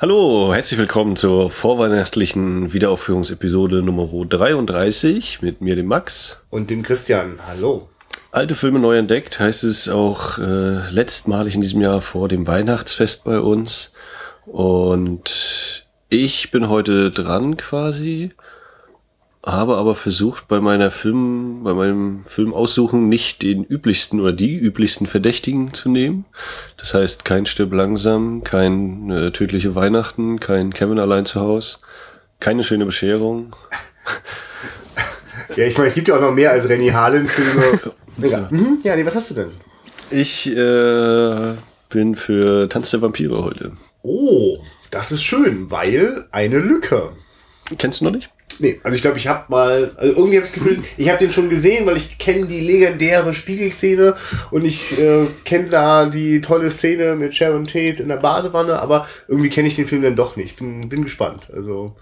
Hallo, herzlich willkommen zur vorweihnachtlichen Wiederaufführungsepisode Nummer 33 mit mir, dem Max. Und dem Christian. Hallo. Alte Filme neu entdeckt heißt es auch äh, letztmalig in diesem Jahr vor dem Weihnachtsfest bei uns. Und ich bin heute dran quasi habe aber versucht, bei meiner Film, bei meinem Film aussuchen, nicht den üblichsten oder die üblichsten Verdächtigen zu nehmen. Das heißt, kein Stirb langsam, kein äh, tödliche Weihnachten, kein Kevin allein zu Haus, keine schöne Bescherung. Ja, ich meine, es gibt ja auch noch mehr als Renny Harlan-Filme. ja. Mhm. ja, nee, was hast du denn? Ich äh, bin für Tanz der Vampire heute. Oh, das ist schön, weil eine Lücke. Kennst du noch nicht? Nee, also ich glaube, ich habe mal, also irgendwie habe ich das Gefühl, ich habe den schon gesehen, weil ich kenne die legendäre Spiegelszene und ich äh, kenne da die tolle Szene mit Sharon Tate in der Badewanne, aber irgendwie kenne ich den Film dann doch nicht. Bin, bin gespannt. Also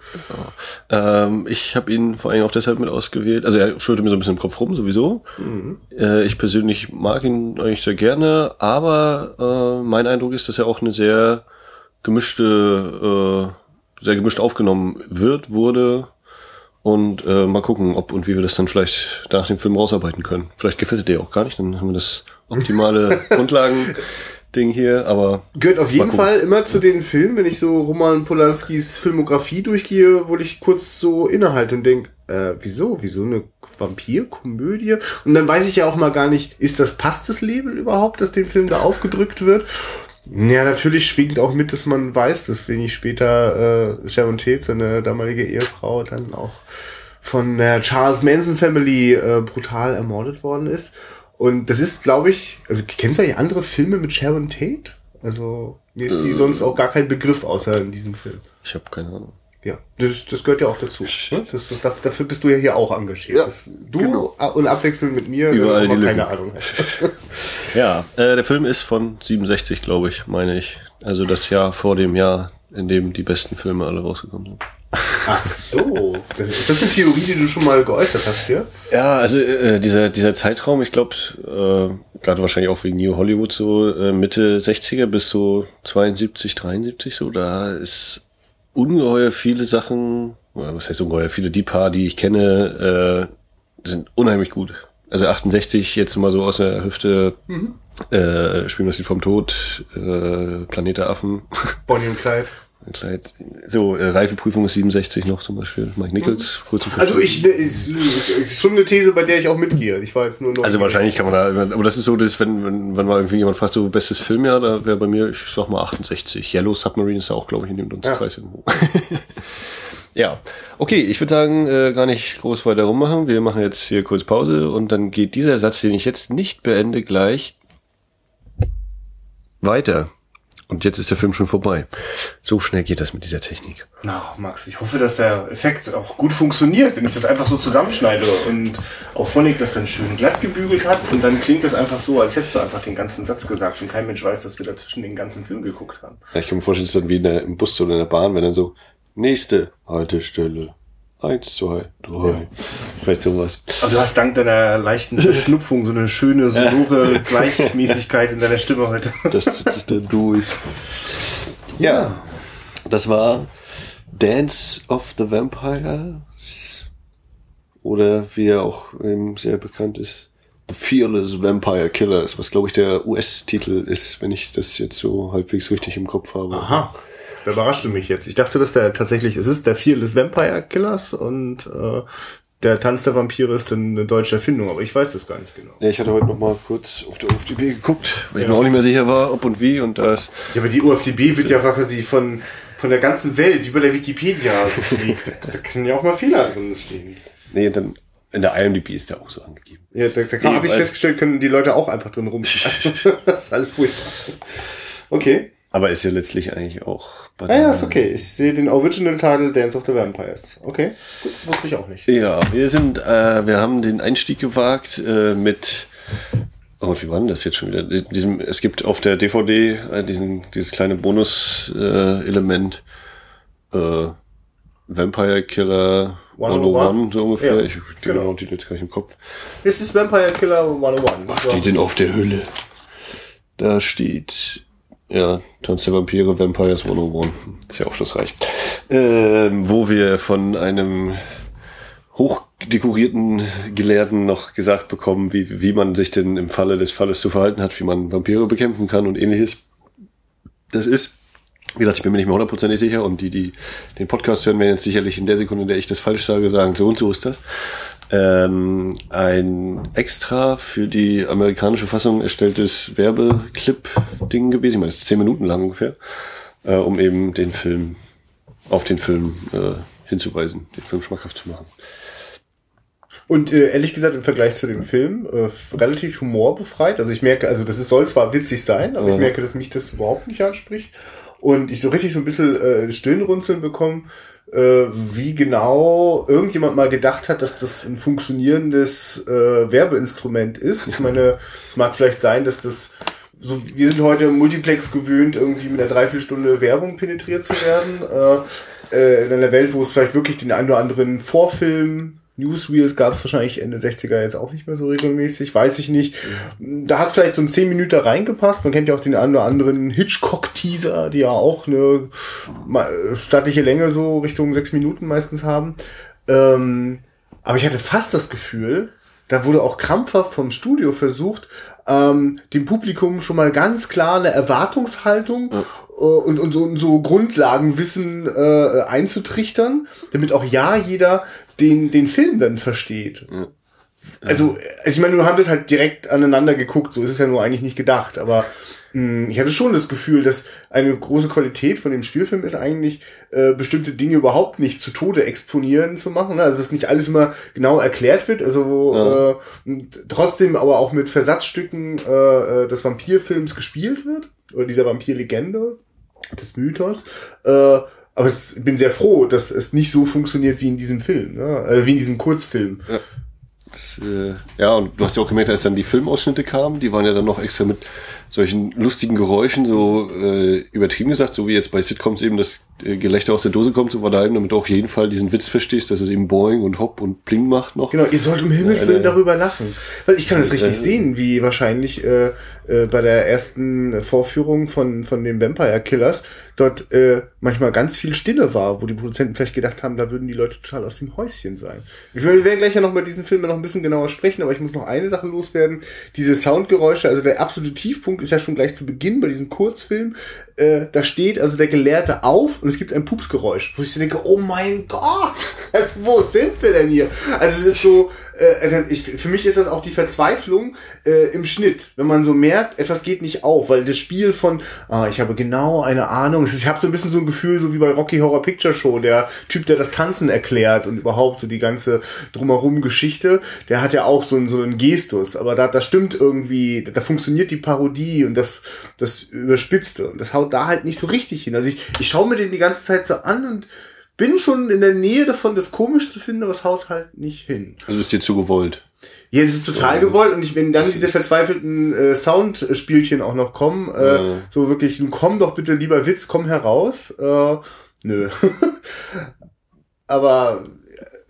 ja. ähm, ich habe ihn vor allem auch deshalb mit ausgewählt. Also er schüttet mir so ein bisschen im Kopf rum sowieso. Mhm. Äh, ich persönlich mag ihn eigentlich sehr gerne, aber äh, mein Eindruck ist, dass er auch eine sehr gemischte, äh, sehr gemischt aufgenommen wird, wurde und äh, mal gucken, ob und wie wir das dann vielleicht nach dem Film rausarbeiten können. Vielleicht gefällt dir auch gar nicht, dann haben wir das optimale Grundlagen-Ding hier, aber. Gehört auf jeden Fall immer zu den Filmen, wenn ich so Roman Polanskis Filmografie durchgehe, wo ich kurz so innehalte und denke, äh, wieso? Wieso eine Vampirkomödie? Und dann weiß ich ja auch mal gar nicht, ist das, passt das Label überhaupt, dass dem Film da aufgedrückt wird? Ja, natürlich schwingt auch mit, dass man weiß, dass wenig später äh, Sharon Tate, seine damalige Ehefrau, dann auch von der Charles Manson Family äh, brutal ermordet worden ist. Und das ist, glaube ich, also kennst du eigentlich andere Filme mit Sharon Tate? Also mir ist die äh, sonst auch gar kein Begriff außer in diesem Film. Ich habe keine Ahnung. Ja, das, das gehört ja auch dazu. Ne? Das, das, dafür bist du ja hier auch engagiert. Ja, du genau. und abwechselnd mit mir, Überall die keine Ahnung ja, äh, der Film ist von 67, glaube ich, meine ich. Also das Jahr vor dem Jahr, in dem die besten Filme alle rausgekommen sind. Ach so. Ist das eine Theorie, die du schon mal geäußert hast hier? Ja, also äh, dieser, dieser Zeitraum, ich glaube, äh, gerade wahrscheinlich auch wegen New Hollywood so äh, Mitte 60er bis so 72, 73 so, da ist ungeheuer viele Sachen, was heißt ungeheuer viele, die paar, die ich kenne, äh, sind unheimlich gut. Also 68 jetzt mal so aus der Hüfte, mhm. äh, spielen das Lied vom Tod, äh, Planet der Affen. Bonnie und Clyde. Clyde. So, äh, Reifeprüfung ist 67 noch zum Beispiel. Mike Nichols, mhm. kurz Also ich, ne, ist, ist schon eine These, bei der ich auch mitgehe. Ich war jetzt nur noch. Also wahrscheinlich kann man da, aber das ist so, dass wenn, wenn, wenn mal irgendwie jemand fragt, so bestes Filmjahr, da wäre bei mir, ich sag mal 68. Yellow Submarine ist auch, glaube ich, in dem Dunstkreis ja. irgendwo. ja. Okay, ich würde sagen, äh, gar nicht groß weiter rummachen. Wir machen jetzt hier kurz Pause und dann geht dieser Satz, den ich jetzt nicht beende, gleich weiter. Und jetzt ist der Film schon vorbei. So schnell geht das mit dieser Technik. Na, Max, ich hoffe, dass der Effekt auch gut funktioniert, wenn ich das einfach so zusammenschneide und auch Phonic das dann schön glatt gebügelt hat und dann klingt das einfach so, als hättest du einfach den ganzen Satz gesagt und kein Mensch weiß, dass wir dazwischen den ganzen Film geguckt haben. Ja, ich kann mir vorstellen, es ist dann wie in der, im Bus oder in der Bahn, wenn dann so, nächste Haltestelle. Eins, zwei, drei. Ja. Vielleicht sowas. Aber du hast dank deiner leichten Verschnupfung so eine schöne, sonore Gleichmäßigkeit in deiner Stimme heute. Das zieht sich dann durch. Ja, das war Dance of the Vampires. Oder wie er auch eben sehr bekannt ist, The Fearless Vampire Killers, was glaube ich der US-Titel ist, wenn ich das jetzt so halbwegs richtig im Kopf habe. Aha. Da überrascht du mich jetzt. Ich dachte, dass der tatsächlich, es ist der Fearless Vampire Killers und äh, der Tanz der Vampire ist dann eine deutsche Erfindung, aber ich weiß das gar nicht genau. Ja, ich hatte heute noch mal kurz auf die UFDB geguckt, weil ja. ich mir auch nicht mehr sicher war, ob und wie und da ist. Ja, aber die UFDB wird ja quasi von, von der ganzen Welt, wie bei der Wikipedia gepflegt. da können ja auch mal Fehler drin stehen. Nee, dann in der IMDb ist der auch so angegeben. Ja, da, da habe ich festgestellt, können die Leute auch einfach drin rumschreiben. das ist alles furchtbar. Okay. Aber ist ja letztlich eigentlich auch. Ah ja, ist okay. Ich sehe den Original-Titel Dance of the Vampires. Okay, gut, das wusste ich auch nicht. Ja, wir sind, äh, wir haben den Einstieg gewagt äh, mit. Oh, wie war denn das jetzt schon wieder? Diesem, es gibt auf der DVD äh, diesen, dieses kleine Bonus-Element. Äh, äh, Vampire Killer 101, so ungefähr. Ja, ich den genau. Titel jetzt gar nicht im Kopf. Es ist Vampire Killer 101. Was steht denn auf der Hülle? Da steht Ja, Tanz der Vampire, Vampires 101. Ist ja aufschlussreich. Ähm, wo wir von einem hochdekorierten Gelehrten noch gesagt bekommen, wie, wie man sich denn im Falle des Falles zu verhalten hat, wie man Vampire bekämpfen kann und ähnliches. Das ist, wie gesagt, ich bin mir nicht mehr hundertprozentig sicher und die, die den Podcast hören, werden jetzt sicherlich in der Sekunde, in der ich das falsch sage, sagen, so und so ist das ähm, ein extra für die amerikanische Fassung erstelltes Werbeclip-Ding gewesen. Ich meine, es ist zehn Minuten lang ungefähr, äh, um eben den Film auf den Film äh, hinzuweisen, den Film schmackhaft zu machen. Und äh, ehrlich gesagt, im Vergleich zu dem Film, äh, relativ humorbefreit. Also ich merke, also das ist, soll zwar witzig sein, aber ja. ich merke, dass mich das überhaupt nicht anspricht. Und ich so richtig so ein bisschen äh, Stirnrunzeln bekomme, äh, wie genau irgendjemand mal gedacht hat, dass das ein funktionierendes äh, Werbeinstrument ist. Ich meine, es mag vielleicht sein, dass das so, wir sind heute im Multiplex gewöhnt, irgendwie mit einer Dreiviertelstunde Werbung penetriert zu werden. Äh, äh, in einer Welt, wo es vielleicht wirklich den einen oder anderen Vorfilm Newsreels gab es wahrscheinlich Ende 60er jetzt auch nicht mehr so regelmäßig, weiß ich nicht. Da hat vielleicht so ein 10 Minuten reingepasst. Man kennt ja auch den einen oder anderen Hitchcock-Teaser, die ja auch eine stattliche Länge so Richtung 6 Minuten meistens haben. Ähm, aber ich hatte fast das Gefühl, da wurde auch krampfhaft vom Studio versucht, ähm, dem Publikum schon mal ganz klar eine Erwartungshaltung ja. äh, und, und, und so Grundlagenwissen äh, einzutrichtern, damit auch ja jeder den, den Film dann versteht. Ja. Also, also ich meine, nur haben wir es halt direkt aneinander geguckt, so ist es ja nur eigentlich nicht gedacht, aber mh, hm, ich hatte schon das Gefühl, dass eine große Qualität von dem Spielfilm ist eigentlich, äh, bestimmte Dinge überhaupt nicht zu Tode exponieren zu machen. Ne? Also, dass nicht alles immer genau erklärt wird, also ja. äh, trotzdem aber auch mit Versatzstücken äh, äh des Vampirfilms gespielt wird, oder dieser Vampirlegende des Mythos. Äh, aber ich bin sehr froh, dass es nicht so funktioniert wie in diesem Film, ne? also wie in diesem Kurzfilm. Ja. Das, äh, ja, und du hast ja auch gemerkt, als dann die Filmausschnitte kamen, die waren ja dann noch extra mit solchen lustigen Geräuschen, so äh, übertrieben gesagt, so wie jetzt bei Sitcoms eben das Gelächter aus der Dose kommt, da eben, damit du auch jeden Fall diesen Witz verstehst, dass es eben Boing und Hopp und Bling macht noch. Genau, ihr sollt um Himmels Willen darüber lachen. Weil ich kann das richtig äh, sehen, wie wahrscheinlich äh, äh, bei der ersten Vorführung von, von den Vampire Killers dort äh, manchmal ganz viel Stille war, wo die Produzenten vielleicht gedacht haben, da würden die Leute total aus dem Häuschen sein. Wir werden gleich ja noch bei diesen Filmen noch ein bisschen genauer sprechen, aber ich muss noch eine Sache loswerden. Diese Soundgeräusche, also der absolute Tiefpunkt ist ja schon gleich zu Beginn bei diesem Kurzfilm. Äh, da steht also der Gelehrte auf und es gibt ein Pupsgeräusch, wo ich denke, oh mein Gott, also, wo sind wir denn hier? Also es ist so, also ich, für mich ist das auch die Verzweiflung äh, im Schnitt, wenn man so merkt, etwas geht nicht auf, weil das Spiel von, ah, ich habe genau eine Ahnung, ist, ich habe so ein bisschen so ein Gefühl, so wie bei Rocky Horror Picture Show, der Typ, der das Tanzen erklärt und überhaupt so die ganze drumherum Geschichte, der hat ja auch so einen, so einen Gestus, aber da, da stimmt irgendwie, da funktioniert die Parodie und das, das Überspitzte. Und das haut da halt nicht so richtig hin. Also ich, ich schaue mir den die ganze Zeit so an und bin schon in der Nähe davon, das komisch zu finden, aber es haut halt nicht hin. Also ist dir zu gewollt. Ja, es ist total gewollt und ich, wenn dann diese verzweifelten äh, Soundspielchen auch noch kommen, äh, ja. so wirklich, nun komm doch bitte, lieber Witz, komm heraus. Äh, nö. aber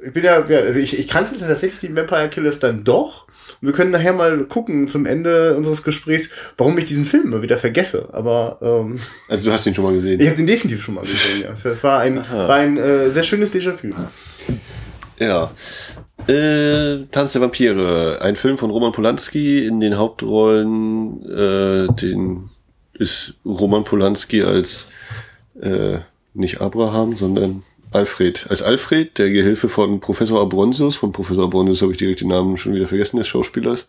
ich bin ja, ja, also ich, ich kannte tatsächlich die Vampire Killers dann doch. Und wir können nachher mal gucken zum Ende unseres Gesprächs, warum ich diesen Film immer wieder vergesse. Aber ähm, also du hast ihn schon mal gesehen. Ich habe den definitiv schon mal gesehen. ja. Es war ein, war ein äh, sehr schönes Déjà-vu. Ja. Äh, Tanz der Vampire, ein Film von Roman Polanski in den Hauptrollen. Äh, den ist Roman Polanski als äh, nicht Abraham, sondern Alfred. Als Alfred, der Gehilfe von Professor Abronsius, von Professor Abronsius habe ich direkt den Namen schon wieder vergessen, des Schauspielers.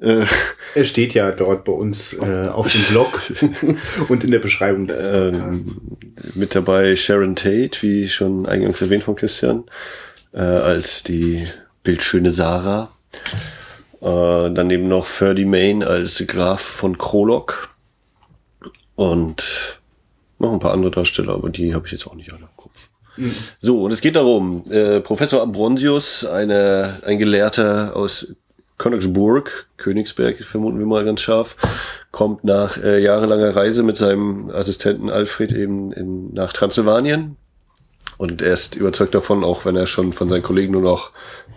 Äh, er steht ja dort bei uns äh, auf dem Blog und in der Beschreibung des ähm, Mit dabei Sharon Tate, wie schon eingangs erwähnt von Christian, äh, als die bildschöne Sarah. Äh, daneben noch Ferdy Main als Graf von Krolok. Und noch ein paar andere Darsteller, aber die habe ich jetzt auch nicht alle So, und es geht darum, äh, Professor Ambronsius, eine, ein Gelehrter aus Königsburg, Königsberg vermuten wir mal ganz scharf, kommt nach äh, jahrelanger Reise mit seinem Assistenten Alfred eben in, nach Transsilvanien. Und er ist überzeugt davon, auch wenn er schon von seinen Kollegen nur noch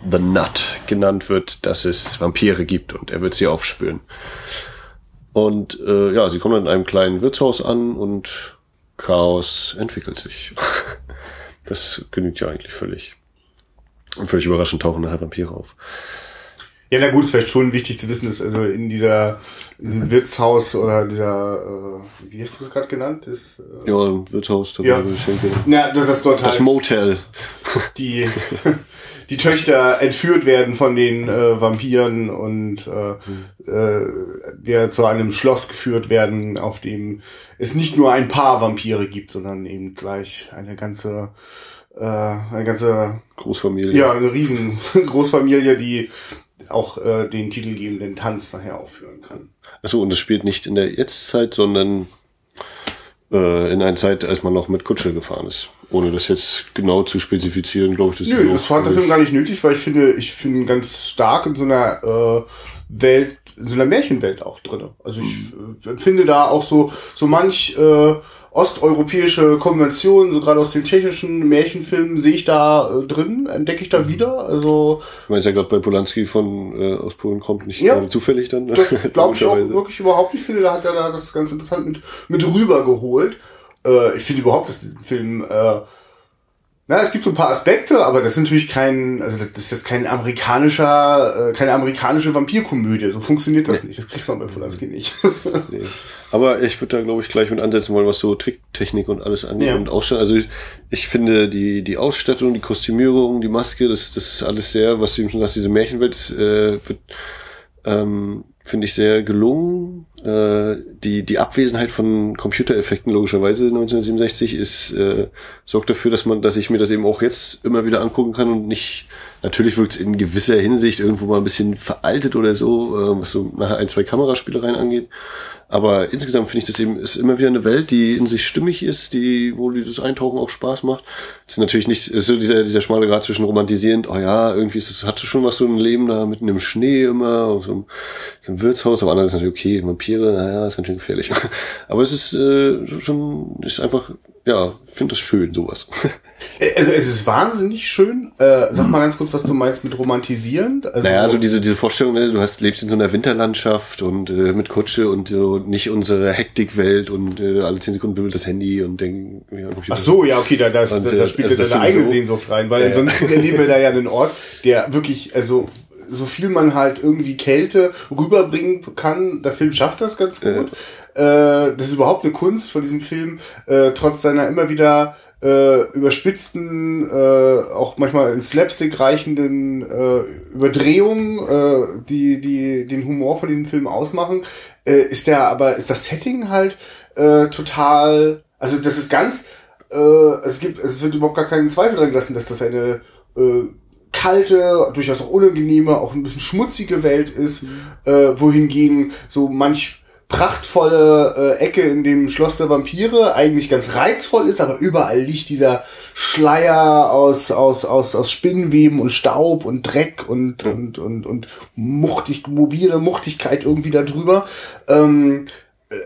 The Nut genannt wird, dass es Vampire gibt und er wird sie aufspüren. Und äh, ja, sie kommen in einem kleinen Wirtshaus an und Chaos entwickelt sich. das genügt ja eigentlich völlig. Und völlig überraschend tauchen nachher Vampire auf. Ja, na gut, ist vielleicht schon wichtig zu wissen, dass also in dieser in diesem Wirtshaus oder dieser, äh, wie hast du das gerade genannt? Das, äh, ja, Wirtshaus, da ja. Geschenke. Ja, das ist dort Das halt Motel. Die, die Töchter entführt werden von den äh, Vampiren und äh, äh, der zu einem Schloss geführt werden, auf dem es nicht nur ein paar Vampire gibt, sondern eben gleich eine ganze äh, eine ganze Großfamilie. Ja, eine riesen Großfamilie, die auch äh, den titelgebenden Tanz nachher aufführen kann. Also und es spielt nicht in der Jetztzeit, sondern äh, in einer Zeit, als man noch mit Kutsche gefahren ist. Ohne das jetzt genau zu spezifizieren, glaube ich. Das Nö, das hat der Film gar nicht nötig, weil ich finde, ich finde ganz stark in so einer äh, Welt, in so einer Märchenwelt auch drin. Also ich äh, finde da auch so, so manch äh, osteuropäische Konventionen, so gerade aus den tschechischen Märchenfilmen, sehe ich da äh, drin, entdecke ich da mhm. wieder. Also ich meine, ja gerade bei Polanski von äh, aus Polen kommt nicht ja, zufällig dann. Das glaube ich auch wirklich überhaupt nicht. Ich finde, da hat er da das ganz interessant mit mit rübergeholt. Äh, ich finde überhaupt, dass der Film äh, na, es gibt so ein paar Aspekte, aber das ist natürlich kein, also das ist jetzt kein amerikanischer, äh, keine amerikanische Vampirkomödie. So funktioniert das nee. nicht. Das kriegt man bei Polanski nicht. nee. Aber ich würde da, glaube ich, gleich mit ansetzen wollen, was so Tricktechnik und alles angeht ja. und Ausstattung. Also ich, ich, finde die, die Ausstattung, die Kostümierung, die Maske, das, das ist alles sehr, was du eben schon sagst, diese Märchenwelt, das, äh, wird, ähm, finde ich sehr gelungen. Äh, die, die Abwesenheit von Computereffekten logischerweise 1967 ist, äh, sorgt dafür, dass man, dass ich mir das eben auch jetzt immer wieder angucken kann und nicht, natürlich wirkt es in gewisser Hinsicht irgendwo mal ein bisschen veraltet oder so, äh, was so nachher ein, zwei Kameraspielereien angeht. Aber insgesamt finde ich das eben, ist immer wieder eine Welt, die in sich stimmig ist, die, wo dieses Eintauchen auch Spaß macht. Es ist natürlich nicht, ist so dieser, dieser schmale Grad zwischen romantisierend, oh ja, irgendwie ist es, hatte schon was so ein Leben da mitten im Schnee immer, so, so einem Wirtshaus, aber andererseits natürlich okay, Vampire, naja, ist ganz schön gefährlich. aber es ist äh, schon, ist einfach, ja, finde das schön, sowas. Also es ist wahnsinnig schön. Äh, sag mal ganz kurz, was du meinst mit romantisierend. Also, naja, also diese, diese Vorstellung, ne, du hast, lebst in so einer Winterlandschaft und äh, mit Kutsche und so nicht unsere Hektikwelt und äh, alle zehn Sekunden bimmelt das Handy und denk, ja, Ach so, ja, okay, da, das, und, da, da äh, spielt also ja deine eigene so, Sehnsucht rein, weil ja, ansonsten erleben wir da ja einen Ort, der wirklich, also so viel man halt irgendwie Kälte rüberbringen kann, der Film schafft das ganz gut. Ja. Äh, das ist überhaupt eine Kunst von diesem Film, äh, trotz seiner immer wieder äh, überspitzten, äh, auch manchmal in Slapstick reichenden äh, Überdrehungen, äh, die, die den Humor von diesem Film ausmachen, äh, ist der aber, ist das Setting halt äh, total, also das ist ganz, äh, es gibt, es wird überhaupt gar keinen Zweifel dran gelassen, dass das eine äh, kalte, durchaus auch unangenehme, auch ein bisschen schmutzige Welt ist, mhm. äh, wohingegen so manch prachtvolle äh, Ecke in dem Schloss der Vampire eigentlich ganz reizvoll ist, aber überall liegt dieser Schleier aus, aus, aus, aus Spinnenweben und Staub und Dreck und, und, und, und muchtig, mobile Muchtigkeit irgendwie da drüber. Ähm,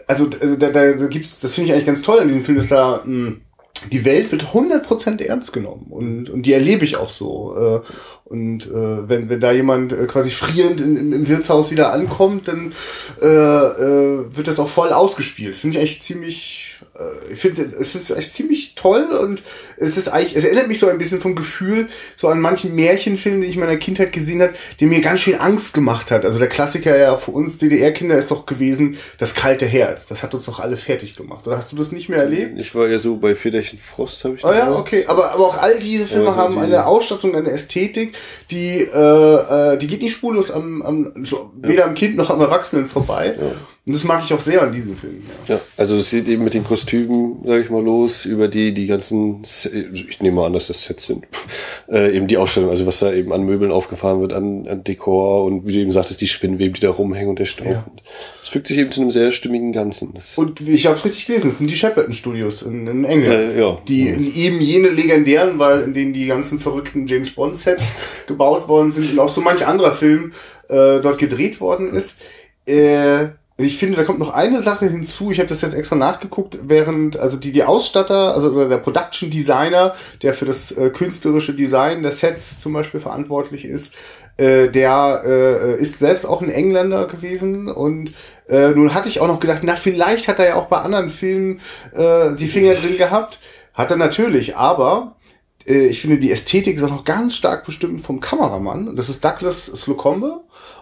also, also da, da gibt's, das finde ich eigentlich ganz toll in diesem Film, dass da mh, hm, die Welt wird 100% ernst genommen und, und die erlebe ich auch so. Äh, und äh, wenn, wenn da jemand äh, quasi frierend in, im, im Wirtshaus wieder ankommt, dann äh, äh, wird das auch voll ausgespielt. Finde ich echt ziemlich äh, ich finde, es ist echt ziemlich toll und es ist eigentlich, es erinnert mich so ein bisschen vom Gefühl so an manchen Märchenfilmen, die ich in meiner Kindheit gesehen habe, die mir ganz schön Angst gemacht hat. Also der Klassiker ja für uns DDR-Kinder ist doch gewesen, das kalte Herz. Das hat uns doch alle fertig gemacht. Oder hast du das nicht mehr erlebt? Ich war ja so bei Federchen Frost, habe ich. Oh ja, okay. Aber, aber auch all diese Filme also haben die eine Ausstattung, eine Ästhetik, die, äh, äh, die geht nicht spurlos am, am so, weder am Kind noch am Erwachsenen vorbei. Ja. Und das mag ich auch sehr an diesem Film. Ja, ja also es geht eben mit den Kostümen, sage ich mal, los, über die die ganzen, ich nehme mal an, dass das Sets sind, äh, eben die Ausstellung, also was da eben an Möbeln aufgefahren wird, an, an Dekor und wie du eben sagtest, die Spinnweben, die da rumhängen und der Staub. Ja. Es fügt sich eben zu einem sehr stimmigen Ganzen. Das und ich habe es richtig gelesen, es sind die Shepperton Studios in, in England, äh, ja. die ja. eben jene legendären, weil in denen die ganzen verrückten James Bond Sets gebaut worden sind und auch so manch anderer Film äh, dort gedreht worden ist. Äh, ich finde, da kommt noch eine Sache hinzu. Ich habe das jetzt extra nachgeguckt, während also die die Ausstatter, also oder der Production Designer, der für das äh, künstlerische Design der Sets zum Beispiel verantwortlich ist, äh, der äh, ist selbst auch ein Engländer gewesen und Äh, nun hatte ich auch noch gedacht, na, vielleicht hat er ja auch bei anderen Filmen äh, die Finger drin gehabt. Hat er natürlich, aber äh, ich finde, die Ästhetik ist auch noch ganz stark bestimmt vom Kameramann. Das ist Douglas Slocombe.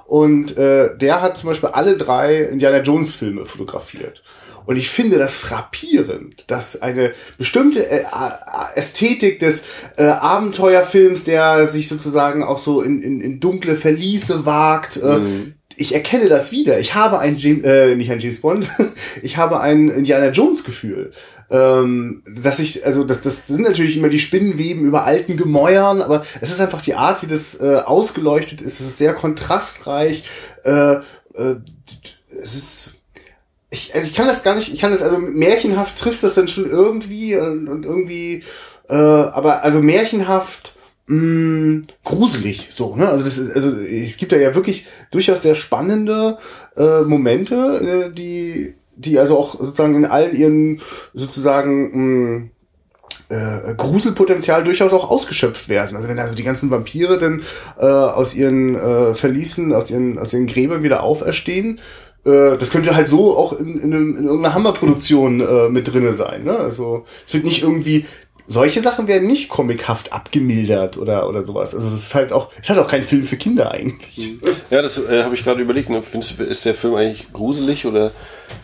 Und äh, der hat zum Beispiel alle drei Indiana Jones Filme fotografiert. Und ich finde das frappierend, dass eine bestimmte äh, Ästhetik des äh, Abenteuerfilms, der sich sozusagen auch so in, in, in dunkle Verliese wagt, äh, mhm. ich erkenne das wieder. Ich habe ein James, äh, nicht ein James Bond, ich habe ein Indiana Jones Gefühl. Ähm, dass ich, also das, das sind natürlich immer die Spinnenweben über alten Gemäuern, aber es ist einfach die Art, wie das äh, ausgeleuchtet ist. Es ist sehr kontrastreich. Äh, äh, es ist ich, also ich kann das gar nicht, ich kann das, also märchenhaft trifft das dann schon irgendwie und, und irgendwie, äh, aber also märchenhaft mh, mm, gruselig so, ne? Also das ist, also es gibt da ja wirklich durchaus sehr spannende äh, Momente, äh, die, die also auch sozusagen in all ihren sozusagen mh, mm, äh, Gruselpotenzial durchaus auch ausgeschöpft werden. Also wenn also die ganzen Vampire dann äh, aus ihren äh, Verließen, aus ihren, aus ihren Gräbern wieder auferstehen, äh, das könnte halt so auch in, in, einem, in irgendeiner Hammerproduktion äh, mit drinne sein. Ne? Also es wird nicht irgendwie solche Sachen werden nicht comichaft abgemildert oder oder sowas. Also es ist halt auch, es ist halt auch kein Film für Kinder eigentlich. Ja, das äh, habe ich gerade überlegt. Ne? Findest, ist der Film eigentlich gruselig oder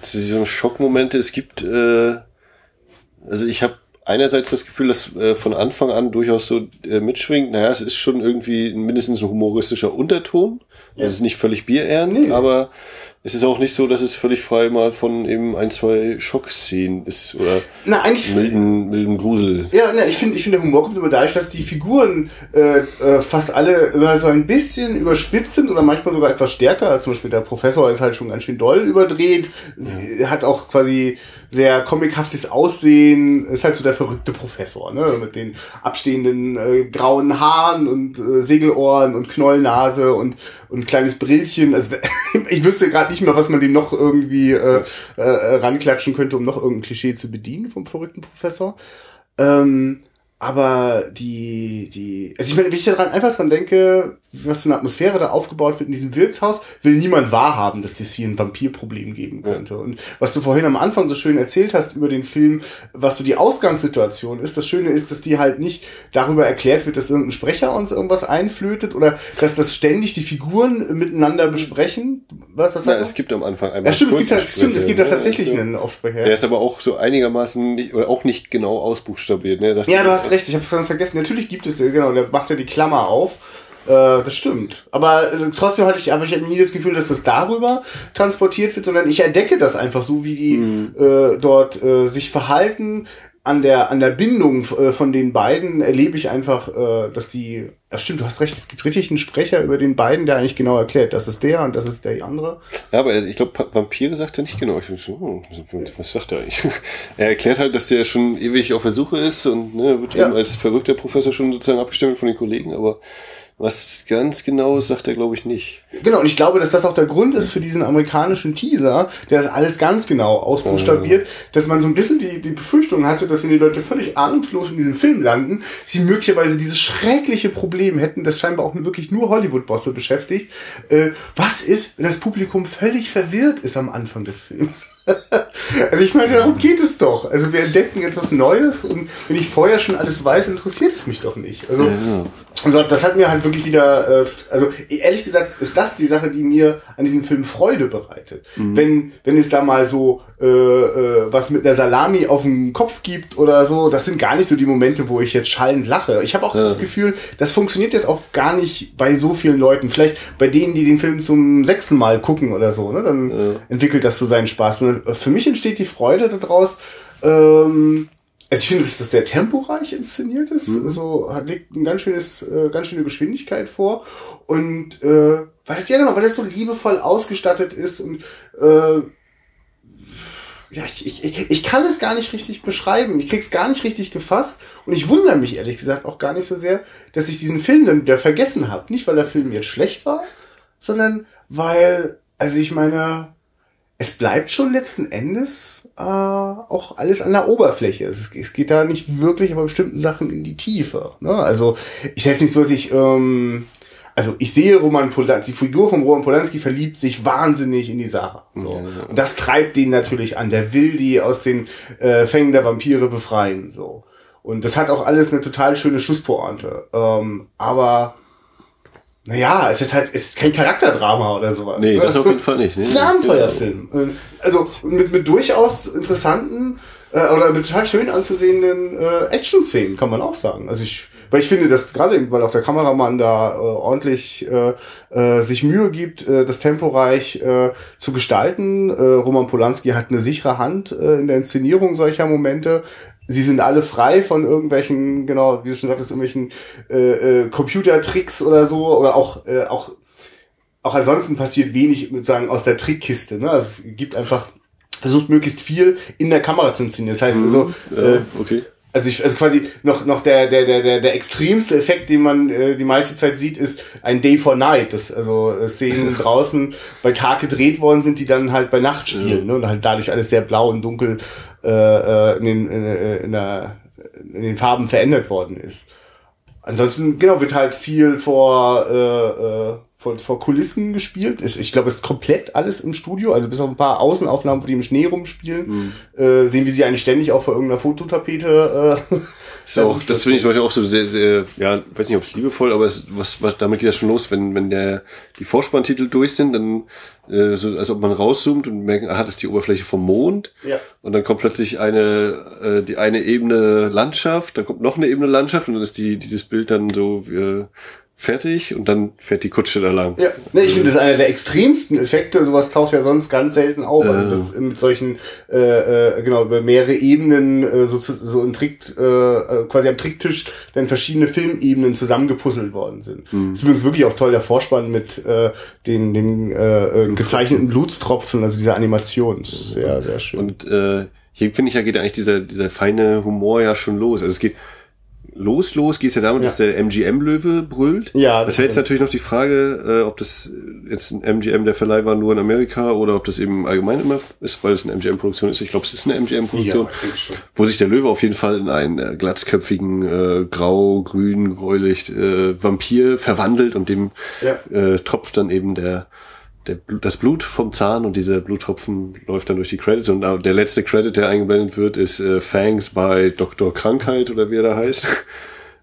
so Schockmomente? Es gibt, äh, also ich habe einerseits das Gefühl, dass äh, von Anfang an durchaus so äh, mitschwingt. Naja, es ist schon irgendwie mindestens ein humoristischer Unterton. Ja. Das ist nicht völlig bierernst, nee. aber es ist auch nicht so, dass es völlig frei mal von eben ein, zwei Schockszenen ist oder na, eigentlich, milden, milden Grusel. Ja, na, ich finde, ich finde, der Humor kommt immer dadurch, dass die Figuren äh, äh, fast alle immer so ein bisschen überspitzt sind oder manchmal sogar etwas stärker. Zum Beispiel der Professor ist halt schon ganz schön doll überdreht, ja. hat auch quasi sehr comichaftes Aussehen, ist halt so der verrückte Professor, ne? Mit den abstehenden äh, grauen Haaren und äh, Segelohren und Knollnase und, und kleines Brillchen. Also ich wüsste gerade nicht mehr, was man dem noch irgendwie äh, äh, ranklatschen könnte, um noch irgendein Klischee zu bedienen vom verrückten Professor. Ähm, aber die, die, also ich meine, wenn ich daran einfach dran denke, was für eine Atmosphäre da aufgebaut wird in diesem Wirtshaus, will niemand wahrhaben, dass es hier ein Vampirproblem geben könnte. Ja. Und was du vorhin am Anfang so schön erzählt hast über den Film, was so die Ausgangssituation ist, das Schöne ist, dass die halt nicht darüber erklärt wird, dass irgendein Sprecher uns irgendwas einflötet oder dass das ständig die Figuren miteinander besprechen. Was, was ja, es gibt am Anfang einmal. Ja, stimmt, es gibt, halt, stimmt, es gibt da tatsächlich also, einen Aufsprecher. Der ist aber auch so einigermaßen nicht, oder auch nicht genau ausbuchstabiert. Ne? ja, du hast recht, ich habe vergessen. Natürlich gibt es, genau, der macht ja die Klammer auf. Äh, das stimmt. Aber äh, trotzdem hatte ich, aber ich nie das Gefühl, dass das darüber transportiert wird, sondern ich entdecke das einfach so, wie die mhm. äh, dort äh, sich verhalten. An der, an der Bindung äh, von den beiden erlebe ich einfach, äh, dass die. Ja, stimmt, du hast recht, es gibt richtig einen Sprecher über den beiden, der eigentlich genau erklärt, das ist der und das ist der andere. Ja, aber ich glaube, Vampire sagt er nicht genau. Ich so, oh, was sagt er eigentlich? er erklärt halt, dass der schon ewig auf der Suche ist und ne, wird ja. eben als verrückter Professor schon sozusagen abgestimmt von den Kollegen, aber was ganz genau sagt er, glaube ich, nicht. Genau, und ich glaube, dass das auch der Grund ist für diesen amerikanischen Teaser, der das alles ganz genau ausbuchstabiert, dass man so ein bisschen die, die Befürchtung hatte, dass wenn die Leute völlig ahnungslos in diesem Film landen, sie möglicherweise dieses schreckliche Problem hätten, das scheinbar auch wirklich nur Hollywood-Bosse beschäftigt. Äh, was ist, wenn das Publikum völlig verwirrt ist am Anfang des Films? also ich meine, darum geht es doch. Also wir entdecken etwas Neues und wenn ich vorher schon alles weiß, interessiert es mich doch nicht. Also ja. Also das hat mir halt wirklich wieder, äh, also ehrlich gesagt ist das die Sache, die mir an diesem Film Freude bereitet. Mhm. Wenn, wenn es da mal so äh, äh, was mit einer Salami auf dem Kopf gibt oder so, das sind gar nicht so die Momente, wo ich jetzt schallend lache. Ich habe auch ja. das Gefühl, das funktioniert jetzt auch gar nicht bei so vielen Leuten. Vielleicht bei denen, die den Film zum sechsten Mal gucken oder so, ne? Dann ja. entwickelt das so seinen Spaß. Und für mich entsteht die Freude daraus, ähm, also ich finde, dass das sehr temporeich inszeniert ist. Mhm. Also hat, legt ein ganz schönes, äh, ganz schöne Geschwindigkeit vor. Und äh, weil es ja genau, weil es so liebevoll ausgestattet ist und äh, ja, ich, ich, ich kann es gar nicht richtig beschreiben. Ich krieg's gar nicht richtig gefasst. Und ich wundere mich ehrlich gesagt auch gar nicht so sehr, dass ich diesen Film dann wieder vergessen habe. Nicht, weil der Film jetzt schlecht war, sondern weil, also ich meine, es bleibt schon letzten Endes äh, auch alles an der Oberfläche. Es, es, geht da nicht wirklich bei bestimmten Sachen in die Tiefe. Ne? Also ich jetzt nicht so, dass ich ähm, also ich sehe Roman Polanski, die Figur von Roman Polanski verliebt sich wahnsinnig in die Sarah. So. Ja, ja. Und das treibt den natürlich an. Der will die aus den äh, Fängen der Vampire befreien. So. Und das hat auch alles eine total schöne Schlusspointe. Ähm, aber naja, es ist halt, es ist kein Charakterdrama oder sowas. Nee, ne? das auf jeden Fall nicht. Nee, es ist ein Abenteuerfilm. Also mit, mit durchaus interessanten äh, oder mit total schön anzusehenden äh, Action-Szenen, kann man auch sagen. Also ich, weil ich finde, dass gerade, weil auch der Kameramann da äh, ordentlich äh, äh, sich Mühe gibt, äh, das temporeich äh, zu gestalten. Äh, Roman Polanski hat eine sichere Hand äh, in der Inszenierung solcher Momente sie sind alle frei von irgendwelchen, genau, wie du schon sagtest, irgendwelchen äh, äh, Computertricks oder so, oder auch, äh, auch, auch ansonsten passiert wenig sozusagen aus der Trickkiste. Ne? Also es gibt einfach, versucht möglichst viel in der Kamera zu inszenieren. Das heißt also, mhm, ja, äh, okay. Also ich, also quasi noch noch der der der der der extremste Effekt, den man äh, die meiste Zeit sieht, ist ein Day for Night. Das also äh, Szenen draußen bei Tag gedreht worden sind, die dann halt bei Nacht spielen, ja. ne? Und halt dadurch alles sehr blau und dunkel äh, äh, in, den, in, äh, in, der, in den Farben verändert worden ist. Ansonsten, genau, wird halt viel vor, äh, äh, vor, vor Kulissen gespielt. Ich, ich glaube, es ist komplett alles im Studio, also bis auf ein paar Außenaufnahmen, wo die im Schnee rumspielen, mhm. äh, sehen wir sie eigentlich ständig auch vor irgendeiner Fototapete. Äh, ist auch, das finde ich zum Beispiel auch so sehr, sehr, ja, weiß nicht, ob es liebevoll, aber es, was, was, damit geht das schon los, wenn, wenn der, die Vorspanntitel durch sind, dann, äh, so, als ob man rauszoomt und merkt, ah, das ist die Oberfläche vom Mond. Ja. Und dann kommt plötzlich eine, äh, die eine Ebene Landschaft, dann kommt noch eine Ebene Landschaft und dann ist die, dieses Bild dann so, äh, fertig und dann fährt die Kutsche da lang. Ja, ne, ich finde, das ist einer der extremsten Effekte. Sowas taucht ja sonst ganz selten auf. Also das mit solchen, äh, äh, genau, über mehrere Ebenen, äh, so, so ein Trick, äh, äh, quasi am Tricktisch, dann verschiedene Filmebenen zusammengepuzzelt worden sind. Mhm. Das ist übrigens wirklich auch toll, der Vorspann mit äh, den, den äh, äh gezeichneten Blutstropfen, also dieser Animation. Sehr, sehr schön. Und äh, hier finde ich ja geht eigentlich dieser, dieser feine Humor ja schon los. Also es geht los, los geht es ja damit, ja. dass der MGM-Löwe brüllt. Ja. Das wäre jetzt natürlich noch die Frage, äh, ob das jetzt ein MGM der Verleih war nur in Amerika oder ob das eben allgemein immer ist, weil es eine MGM-Produktion ist. Ich glaube, es ist eine MGM-Produktion, ja, wo sich der Löwe auf jeden Fall in einen äh, glatzköpfigen, äh, grau, grün, gräulich äh, Vampir verwandelt und dem ja. äh, tropft dann eben der der, das Blut vom Zahn und dieser Bluttropfen läuft dann durch die Credits und der letzte Credit, der eingeblendet wird, ist äh, Fangs bei Dr. Krankheit oder wie er da heißt.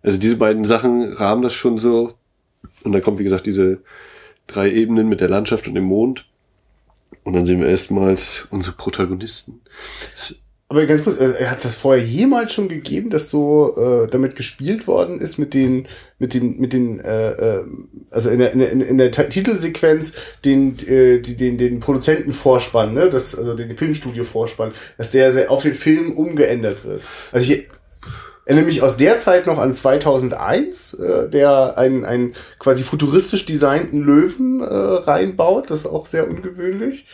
Also diese beiden Sachen rahmen das schon so. Und dann kommt, wie gesagt, diese drei Ebenen mit der Landschaft und dem Mond. Und dann sehen wir erstmals unsere Protagonisten. Aber ganz kurz, äh, hat das vorher jemals schon gegeben, dass so äh, damit gespielt worden ist mit den, mit den, mit den, äh, äh, also in der, in, in der Titelsequenz den, äh, die, den, den Produzenten vorspannen, ne, das, also den Filmstudio vorspannen, dass der sehr auf den Film umgeändert wird. Also ich erinnere mich aus der Zeit noch an 2001, äh, der einen, einen quasi futuristisch designten Löwen äh, reinbaut, das ist auch sehr ungewöhnlich.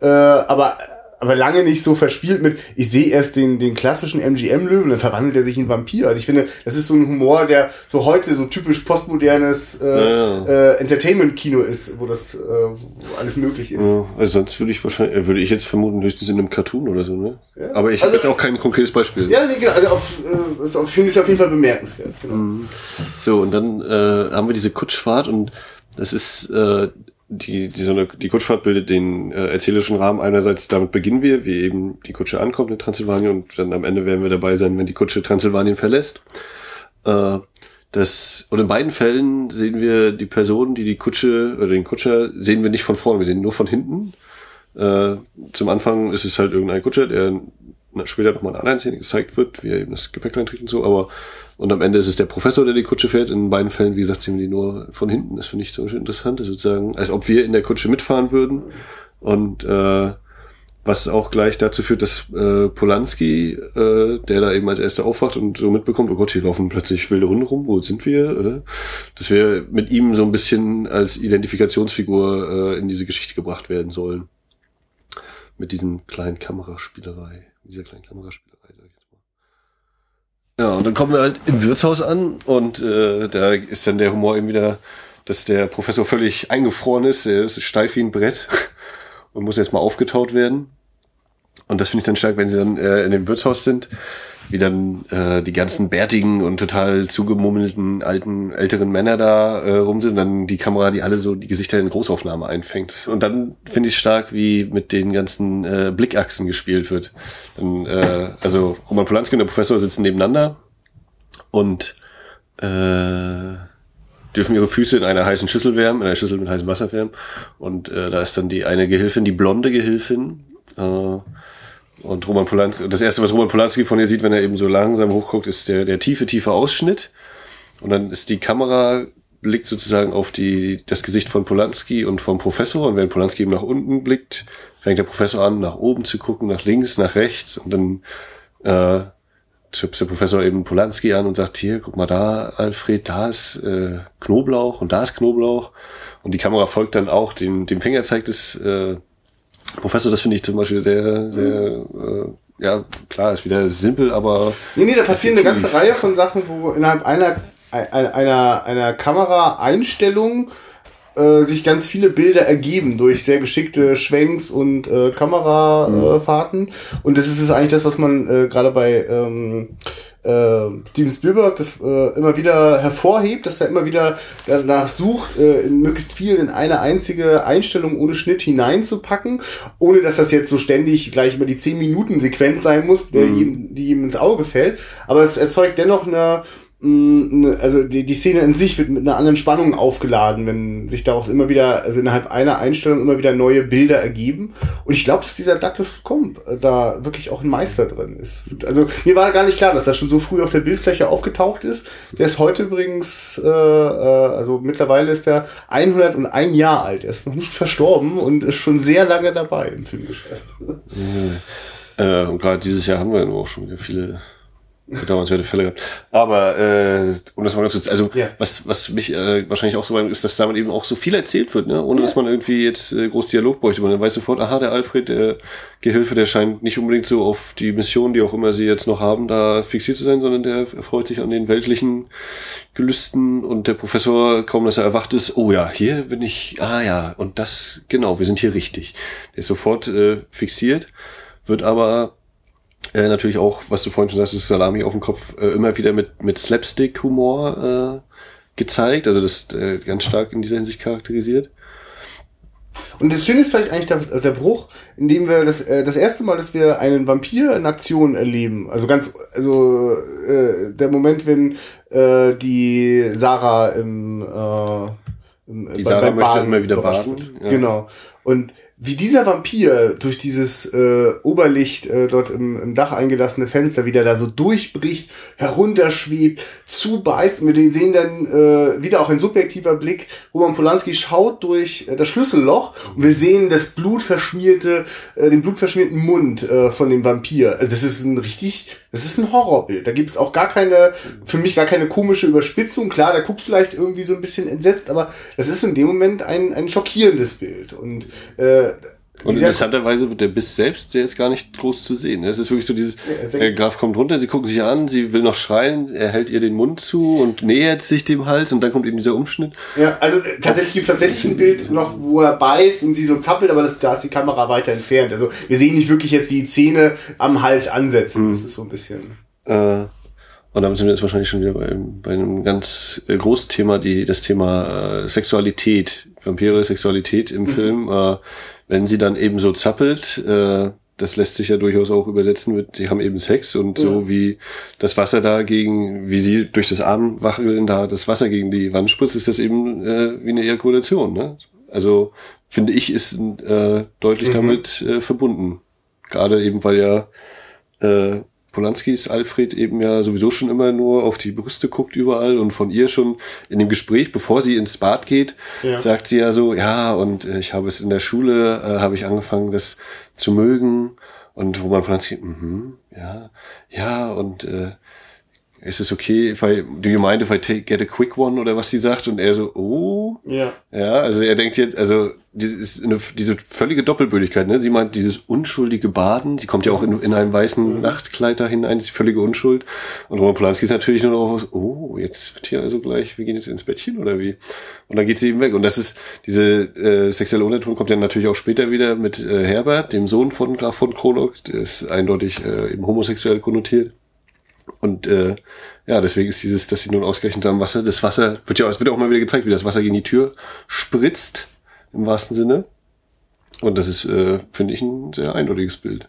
Äh, aber aber lange nicht so verspielt mit, ich sehe erst den, den klassischen MGM-Löwen, dann verwandelt er sich in Vampir. Also ich finde, das ist so ein Humor, der so heute so typisch postmodernes äh, ja. äh, Entertainment-Kino ist, wo das äh, wo alles möglich ist. Ja, also sonst würde ich wahrscheinlich, äh, würde ich jetzt vermuten, höchstens in einem Cartoon oder so, ne? Ja. Aber ich also, habe jetzt auch kein konkretes Beispiel. Ja, nee, genau, also auf, äh, finde ich auf jeden Fall bemerkenswert. Genau. Mhm. So, und dann äh, haben wir diese Kutschfahrt und das ist äh, die, die, so eine, die Kutschfahrt bildet den äh, erzählerischen Rahmen. Einerseits damit beginnen wir, wie eben die Kutsche ankommt in Transsilvanien und dann am Ende werden wir dabei sein, wenn die Kutsche Transsilvanien verlässt. Äh, das, und in beiden Fällen sehen wir die Person, die die Kutsche oder den Kutscher sehen wir nicht von vorne, wir sehen nur von hinten. Äh, zum Anfang ist es halt irgendein Kutscher, der später nochmal in anderen Szenen gezeigt wird, wie er eben das Gepäck trägt und so, aber und am Ende ist es der Professor, der die Kutsche fährt. In beiden Fällen, wie gesagt, sehen wir die nur von hinten. Das finde ich zum Beispiel interessant. Das sozusagen, als ob wir in der Kutsche mitfahren würden. Und äh, was auch gleich dazu führt, dass äh, Polanski, äh, der da eben als erster aufwacht und so mitbekommt, oh Gott, hier laufen plötzlich wilde Hunde rum, wo sind wir? Äh, dass wir mit ihm so ein bisschen als Identifikationsfigur äh, in diese Geschichte gebracht werden sollen. Mit diesem kleinen Kameraspielerei, dieser kleinen Kameraspielerei. Ja, und dann kommen wir halt im Wirtshaus an und äh, da ist dann der Humor eben wieder, dass der Professor völlig eingefroren ist, er ist steif wie ein Brett und muss erstmal aufgetaut werden. Und das finde ich dann stark, wenn sie dann äh, in dem Wirtshaus sind. Wie dann äh, die ganzen bärtigen und total zugemummelten alten, älteren Männer da äh, rum sind, dann die Kamera, die alle so die Gesichter in Großaufnahme einfängt. Und dann finde ich stark, wie mit den ganzen äh, Blickachsen gespielt wird. Dann, äh, also Roman Polanski und der Professor sitzen nebeneinander und äh, dürfen ihre Füße in einer heißen Schüssel wärmen, in einer Schüssel mit heißem Wasser wärmen. Und äh, da ist dann die eine Gehilfin, die blonde Gehilfin. Äh, und Roman Polanski, das erste, was Roman Polanski von ihr sieht, wenn er eben so langsam hochguckt, ist der, der tiefe, tiefe Ausschnitt. Und dann ist die Kamera blickt sozusagen auf die, das Gesicht von Polanski und vom Professor. Und wenn Polanski eben nach unten blickt, fängt der Professor an, nach oben zu gucken, nach links, nach rechts. Und dann äh, schubst der Professor eben Polanski an und sagt, hier, guck mal da, Alfred, da ist äh, Knoblauch und da ist Knoblauch. Und die Kamera folgt dann auch dem, dem Fingerzeig des äh, Professor. Das finde ich zum Beispiel sehr, sehr, äh, ja, klar, ist wieder simpel, aber... Nee, nee, da passieren eine ganze Reihe von Sachen, wo innerhalb einer, einer, einer, einer Kameraeinstellung äh, sich ganz viele Bilder ergeben durch sehr geschickte Schwenks und äh, Kamerafahrten. Mhm. und das ist es eigentlich das, was man äh, gerade bei ähm, äh, Steven Spielberg das äh, immer wieder hervorhebt, dass er immer wieder danach sucht, in möglichst viel in eine einzige Einstellung ohne Schnitt hineinzupacken, ohne dass das jetzt so ständig gleich über die 10 Minuten Sequenz sein muss, mhm. ihm, die ihm ins Auge fällt. Aber es erzeugt dennoch eine also die, die Szene in sich wird mit einer anderen Spannung aufgeladen, wenn sich daraus immer wieder, also innerhalb einer Einstellung immer wieder neue Bilder ergeben. Und ich glaube, dass dieser Douglas Comp äh, da wirklich auch ein Meister drin ist. Also mir war gar nicht klar, dass das schon so früh auf der Bildfläche aufgetaucht ist. Der ist heute übrigens, äh, äh, also mittlerweile ist er 101 Jahre alt. Er ist noch nicht verstorben und ist schon sehr lange dabei im Filmgeschäft. Ja. Äh, und gerade dieses Jahr haben wir auch schon wieder viele bedauernswerte Fälle gehabt. Aber äh, um das mal ganz kurz, also ja. was, was mich äh, wahrscheinlich auch so ist, dass damit eben auch so viel erzählt wird, ne? ohne ja. dass man irgendwie jetzt äh, groß Dialog bräuchte. Man weiß sofort, aha, der Alfred, der Gehilfe, der scheint nicht unbedingt so auf die Mission, die auch immer sie jetzt noch haben, da fixiert zu sein, sondern der erfreut sich an den weltlichen Gelüsten und der Professor, kaum dass er erwacht ist, oh ja, hier bin ich, ah ja, und das, genau, wir sind hier richtig. Der ist sofort äh, fixiert, wird aber äh, natürlich auch, was du vorhin schon sagst, ist Salami auf dem Kopf äh, immer wieder mit, mit Slapstick-Humor äh, gezeigt, also das äh, ganz stark in dieser Hinsicht charakterisiert. Und das Schöne ist vielleicht eigentlich der, der Bruch, in dem wir das, äh, das erste Mal, dass wir einen Vampir in Aktion erleben. Also ganz, also äh, der Moment, wenn äh, die Sarah im, äh, im die Sarah möchte immer wieder baden. Ja. Genau. Und wie dieser Vampir durch dieses äh, Oberlicht äh, dort im, im Dach eingelassene Fenster wieder da so durchbricht, herunterschwebt, zubeißt und wir sehen dann äh, wieder auch ein subjektiver Blick. Roman Polanski schaut durch äh, das Schlüsselloch und wir sehen das blutverschmierte, äh, den blutverschmierten Mund äh, von dem Vampir. Also das ist ein richtig, das ist ein Horrorbild. Da gibt es auch gar keine, für mich gar keine komische Überspitzung. Klar, der guckt vielleicht irgendwie so ein bisschen entsetzt, aber das ist in dem Moment ein, ein schockierendes Bild und äh, und interessanterweise wird der Biss selbst, der ist gar nicht groß zu sehen. Es ist wirklich so dieses, der Graf kommt runter, sie gucken sich an, sie will noch schreien, er hält ihr den Mund zu und nähert sich dem Hals und dann kommt eben dieser Umschnitt. Ja, also äh, tatsächlich gibt es tatsächlich ein Bild noch, wo er beißt und sie so zappelt, aber das, da ist die Kamera weiter entfernt. Also wir sehen nicht wirklich jetzt, wie die Zähne am Hals ansetzen. Mhm. Das ist so ein bisschen. Äh, und damit sind wir jetzt wahrscheinlich schon wieder bei, bei einem ganz äh, großen Thema, die das Thema äh, Sexualität, Vampire, Sexualität im mhm. Film. Äh, wenn sie dann eben so zappelt, äh, das lässt sich ja durchaus auch übersetzen mit, sie haben eben Sex und ja. so wie das Wasser da gegen, wie sie durch das Armwacheln da das Wasser gegen die Wand spritzt, ist das eben äh, wie eine Ejakulation. Ne? Also finde ich, ist äh, deutlich mhm. damit äh, verbunden. Gerade eben, weil ja äh, Polanskis Alfred eben ja sowieso schon immer nur auf die Brüste guckt überall und von ihr schon in dem Gespräch, bevor sie ins Bad geht, ja. sagt sie ja so, ja, und äh, ich habe es in der Schule, äh, habe ich angefangen, das zu mögen. Und wo man Polanski, mhm, ja, ja, und äh, ist es okay, if I, do you mind if I take, get a quick one oder was sie sagt? Und er so, oh. Ja. Ja, also er denkt jetzt, also eine, diese völlige Doppelbödigkeit, ne? Sie meint dieses unschuldige Baden, sie kommt ja auch in, in einem weißen mhm. Nachtkleid da hinein, diese völlige Unschuld. Und Roman Polanski ist natürlich nur noch aus, oh, jetzt wird hier also gleich, wir gehen jetzt ins Bettchen oder wie? Und dann geht sie eben weg. Und das ist, diese äh, sexuelle Unterton kommt ja natürlich auch später wieder mit äh, Herbert, dem Sohn von Graf von Kronok, der ist eindeutig äh, eben homosexuell konnotiert. Und äh, ja, deswegen ist dieses, dass sie nun ausgerechnet haben, Wasser, das Wasser wird ja, es wird auch mal wieder gezeigt, wie das Wasser gegen die Tür spritzt, im wahrsten Sinne. Und das ist, äh, finde ich, ein sehr eindeutiges Bild.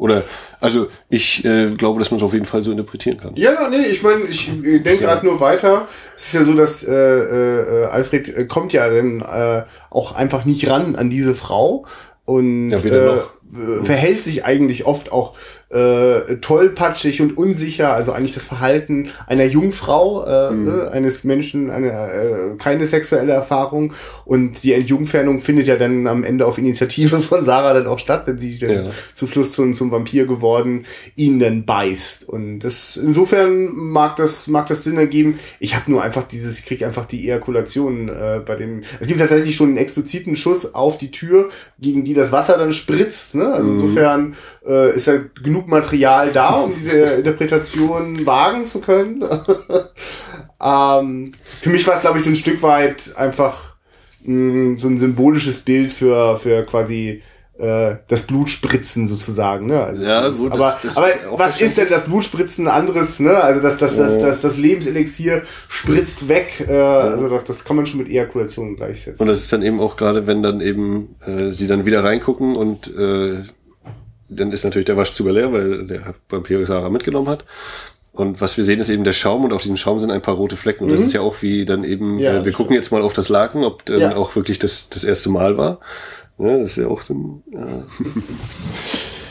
Oder, also ich äh, glaube, dass man es auf jeden Fall so interpretieren kann. Ja, nee, ich meine, ich äh, denke gerade nur weiter. Es ist ja so, dass äh, äh, Alfred äh, kommt ja dann äh, auch einfach nicht ran an diese Frau und Ja, äh, äh, verhält sich eigentlich oft auch äh, tollpatschig und unsicher, also eigentlich das Verhalten einer Jungfrau, äh, Mhm. äh, eines Menschen, eine, äh, keine sexuelle Erfahrung und die Entjungfernung findet ja dann am Ende auf Initiative von Sarah dann auch statt, wenn sie dann Ja. zum Schluss zum, zum Vampir geworden ihn dann beißt und das insofern mag das mag das Sinn ergeben. Ich habe nur einfach dieses, ich krieg einfach die Ejakulation äh, bei dem. Es gibt tatsächlich schon einen expliziten Schuss auf die Tür, gegen die das Wasser dann spritzt. Ne? Also insofern äh, ist da genug Material da, um diese Interpretation wagen zu können. ähm, für mich war es, glaube ich, so ein Stück weit einfach mh, so ein symbolisches Bild für, für quasi äh, das Blutspritzen sozusagen. Ne? Also Ja, das, gut, das- aber das aber ist auch was ist denn das Blutspritzen anderes? Ne? Also das, das, das, das, das Lebenselixier spritzt weg. Äh, Also das, das kann man schon mit Ejakulation gleichsetzen. Und das ist dann eben auch gerade, wenn dann eben äh, sie dann wieder reingucken und äh, dann ist natürlich der Waschzuber leer, weil der Vampir Sarah mitgenommen hat. Und was wir sehen, ist eben der Schaum und auf diesem Schaum sind ein paar rote Flecken. Und das ist ja auch wie dann eben, Mhm. Ja, äh, wir gucken jetzt mal auf das Laken, ob dann Ja. auch wirklich das, das erste Mal war. Ja, das ist ja auch dann, ja.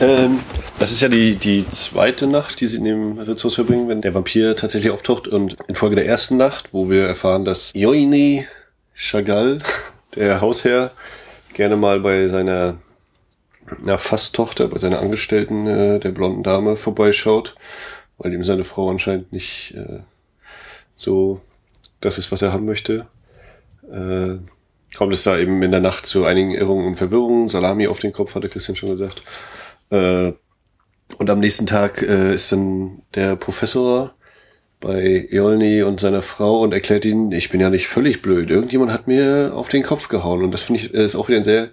ähm, das ist ja die, die zweite Nacht, die sie in dem Wirtshaus verbringen, wenn der Vampir tatsächlich auftaucht. Und infolge der ersten Nacht, wo wir erfahren, dass Joini Chagall, der Hausherr, gerne mal bei seiner ja, Fasstochter, bei seiner Angestellten, äh, der blonden Dame, vorbeischaut, weil ihm seine Frau anscheinend nicht äh, so das ist, was er haben möchte. Äh, kommt es da eben in der Nacht zu einigen Irrungen und Verwirrungen. Salami auf den Kopf, hatte Christian schon gesagt. Äh, und am nächsten Tag äh, ist dann der Professor bei Jolny und seiner Frau und erklärt ihnen, ich bin ja nicht völlig blöd. Irgendjemand hat mir auf den Kopf gehauen. Und das finde ich, äh, ist auch wieder ein sehr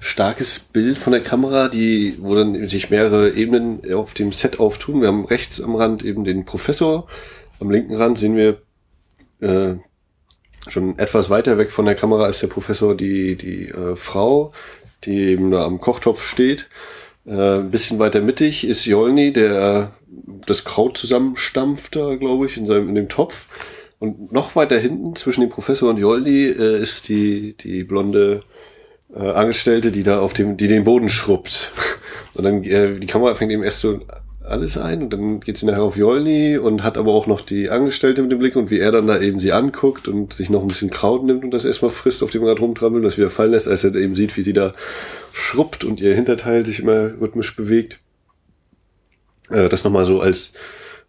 starkes Bild von der Kamera, die, wo dann sich mehrere Ebenen auf dem Set auftun. Wir haben rechts am Rand eben den Professor. Am linken Rand sehen wir äh, schon etwas weiter weg von der Kamera ist der Professor die, die äh, Frau, die eben da am Kochtopf steht. Äh, ein bisschen weiter mittig ist Jolny, der das Kraut zusammenstampft da, glaube ich, in seinem in dem Topf. Und noch weiter hinten zwischen dem Professor und Jolny äh, ist die die blonde äh, Angestellte, die da auf dem die den Boden schrubbt. Und dann äh, die Kamera fängt eben erst so alles ein und dann geht sie nachher auf Jolny und hat aber auch noch die Angestellte mit dem Blick und wie er dann da eben sie anguckt und sich noch ein bisschen Kraut nimmt und das erstmal frisst, auf dem Rad rumtrampelt und das wieder fallen lässt, als er eben sieht, wie sie da schrubbt und ihr Hinterteil sich immer rhythmisch bewegt. Äh, das nochmal so als,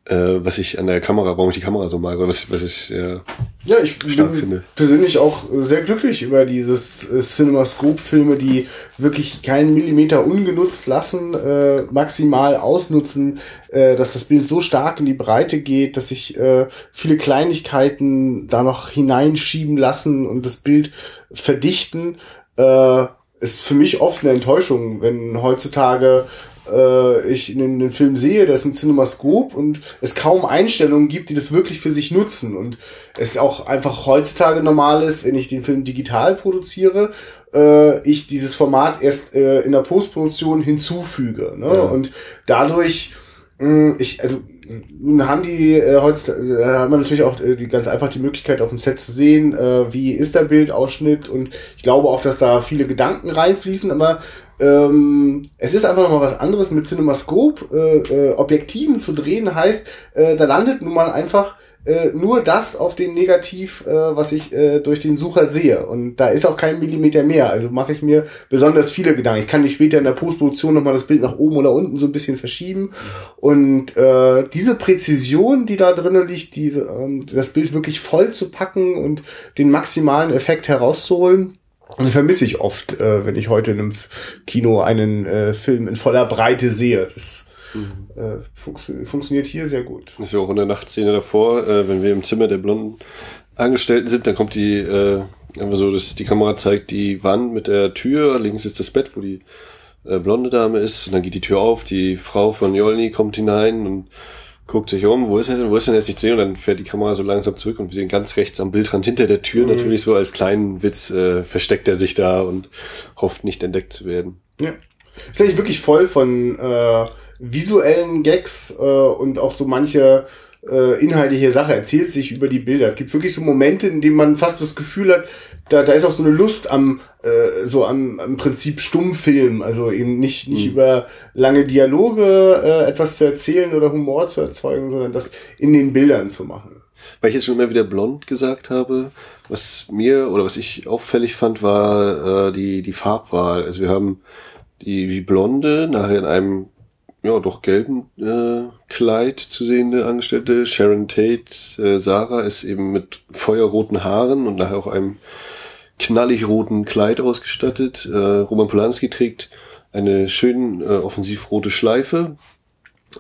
äh, was ich an der Kamera, warum ich die Kamera so mag, oder was, was ich, ja, Ja, ich stark bin finde. persönlich auch sehr glücklich über dieses äh, CinemaScope-Filme, die wirklich keinen Millimeter ungenutzt lassen, äh, maximal ausnutzen, äh, dass das Bild so stark in die Breite geht, dass sich äh, viele Kleinigkeiten da noch hineinschieben lassen und das Bild verdichten. Äh, ist für mich oft eine Enttäuschung, wenn heutzutage äh, ich in den, Film sehe, da ist ein CinemaScope und es kaum Einstellungen gibt, die das wirklich für sich nutzen und es auch einfach heutzutage normal ist, wenn ich den Film digital produziere, äh, ich dieses Format erst äh, in der Postproduktion hinzufüge. Ne? Ja. Und dadurch, mh, ich, also nun haben die äh, heutzutage, äh, haben wir natürlich auch äh, die ganz einfach die Möglichkeit auf dem Set zu sehen, äh, wie ist der Bildausschnitt und ich glaube auch, dass da viele Gedanken reinfließen, aber ähm, es ist einfach nochmal was anderes mit CinemaScope äh, äh, Objektiven zu drehen, heißt, äh, da landet nun mal einfach äh, nur das auf dem Negativ, äh, was ich äh, durch den Sucher sehe. Und da ist auch kein Millimeter mehr. Also mache ich mir besonders viele Gedanken. Ich kann nicht später in der Postproduktion nochmal das Bild nach oben oder unten so ein bisschen verschieben. Und äh, diese Präzision, die da drinnen liegt, diese, ähm, das Bild wirklich voll zu packen und den maximalen Effekt herauszuholen, und vermisse ich oft, äh, wenn ich heute in einem Kino einen äh, Film in voller Breite sehe. Das äh, funktio- funktioniert hier sehr gut. Das ist ja auch in der Nachtszene davor, äh, wenn wir im Zimmer der blonden Angestellten sind, dann kommt die, äh, einfach so, dass die Kamera zeigt die Wand mit der Tür, links ist das Bett, wo die äh, blonde Dame ist, und dann geht die Tür auf, die Frau von Jolny kommt hinein und guckt sich um, wo ist er denn, wo ist denn jetzt nicht zu sehen? Und dann fährt die Kamera so langsam zurück und wir sehen ganz rechts am Bildrand hinter der Tür mhm. natürlich so als kleinen Witz äh, versteckt er sich da und hofft nicht entdeckt zu werden. Ja. Ist eigentlich wirklich voll von äh, visuellen Gags äh, und auch so manche äh, inhaltliche Sache erzählt sich über die Bilder. Es gibt wirklich so Momente, in denen man fast das Gefühl hat, da, da ist auch so eine Lust am, äh, so am, am Prinzip Stummfilm, also eben nicht, nicht mhm. über lange Dialoge äh, etwas zu erzählen oder Humor zu erzeugen, sondern das in den Bildern zu machen. Weil ich jetzt schon immer wieder blond gesagt habe, was mir oder was ich auffällig fand, war äh, die, die Farbwahl. Also wir haben die, die Blonde nachher in einem ja doch gelben äh, Kleid zu sehende Angestellte. Sharon Tate, äh, Sarah ist eben mit feuerroten Haaren und nachher auch einem knallig roten Kleid ausgestattet. Äh, Roman Polanski trägt eine schön äh, offensivrote Schleife.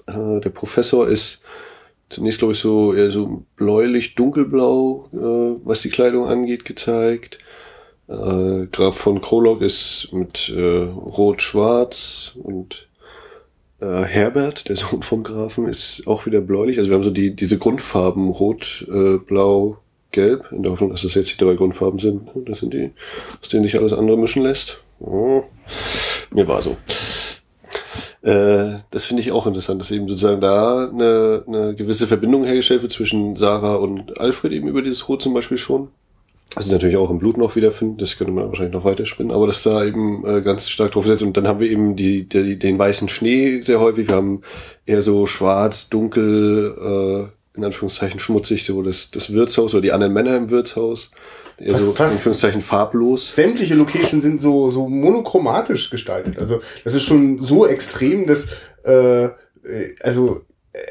Äh, der Professor ist zunächst, glaube ich, so eher so bläulich, dunkelblau, äh, was die Kleidung angeht, gezeigt. Äh, Graf von Krolog ist mit äh, rot-schwarz und äh, Herbert, der Sohn vom Grafen, ist auch wieder bläulich. Also wir haben so die, diese Grundfarben rot, äh, blau, gelb, in der Hoffnung, dass das jetzt die drei Grundfarben sind. Das sind die, aus denen sich alles andere mischen lässt. Oh, mir war so. Äh, das finde ich auch interessant, dass eben sozusagen da eine, eine gewisse Verbindung hergestellt wird zwischen Sarah und Alfred eben über dieses Rot zum Beispiel schon. Also natürlich auch im Blut noch wiederfinden, das könnte man wahrscheinlich noch weiterspinnen, aber dass da eben äh, ganz stark drauf setzt. Und dann haben wir eben die, die, den weißen Schnee sehr häufig. Wir haben eher so schwarz, dunkel, äh, in Anführungszeichen schmutzig, so das, das Wirtshaus oder die anderen Männer im Wirtshaus. Eher fast, so in Anführungszeichen farblos. Sämtliche Locations sind so, so monochromatisch gestaltet. Also das ist schon so extrem, dass äh, äh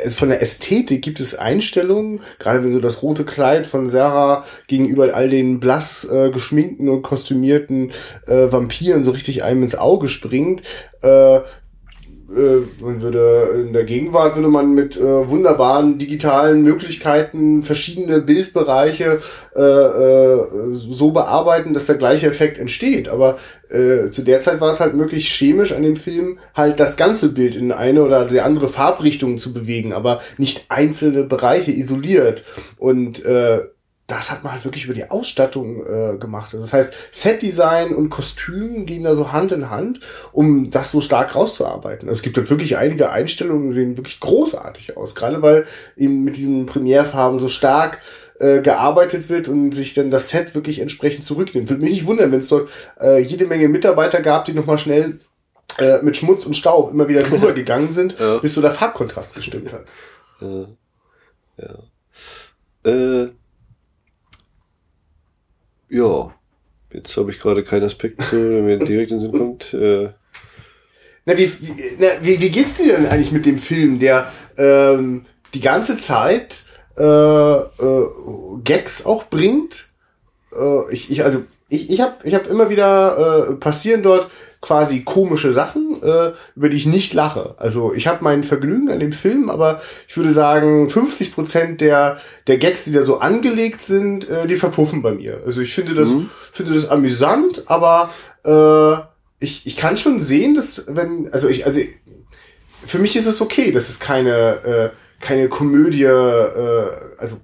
von der Ästhetik gibt es Einstellungen, gerade wenn so das rote Kleid von Sarah gegenüber all den blass äh, geschminkten und kostümierten äh, Vampiren so richtig einem ins Auge springt. Äh, äh, man würde in der Gegenwart würde man mit äh, wunderbaren digitalen Möglichkeiten verschiedene Bildbereiche äh, äh, so bearbeiten, dass der gleiche Effekt entsteht. Aber äh, zu der Zeit war es halt möglich, chemisch an dem Film halt das ganze Bild in eine oder die andere Farbrichtung zu bewegen, aber nicht einzelne Bereiche isoliert. Und äh, das hat man halt wirklich über die Ausstattung äh, gemacht. Also das heißt, Setdesign und Kostüm gehen da so Hand in Hand, um das so stark rauszuarbeiten. Also es gibt halt wirklich einige Einstellungen, die sehen wirklich großartig aus, gerade weil eben mit diesen Primärfarben so stark äh, gearbeitet wird und sich dann das Set wirklich entsprechend zurücknimmt. Würde mich nicht wundern, wenn es dort äh, jede Menge Mitarbeiter gab, die nochmal schnell äh, mit Schmutz und Staub immer wieder drüber gegangen sind, ja. bis so der Farbkontrast gestimmt hat. Ja. ja. Äh ja, jetzt habe ich gerade keinen Aspekt, zu, wenn mir direkt in den Sinn kommt. Äh. Na, wie, wie, na, wie, wie geht's dir denn eigentlich mit dem Film, der ähm, die ganze Zeit äh, äh, Gags auch bringt? Äh, ich, ich, also, ich, ich habe ich hab immer wieder äh, passieren dort quasi komische Sachen, äh, über die ich nicht lache. Also ich habe mein Vergnügen an dem Film, aber ich würde sagen, 50 Prozent der, der Gags, die da so angelegt sind, äh, die verpuffen bei mir. Also ich finde das, mhm. finde das amüsant, aber äh, ich, ich kann schon sehen, dass wenn, also ich, also für mich ist es okay, dass es keine, äh, keine Komödie, äh, also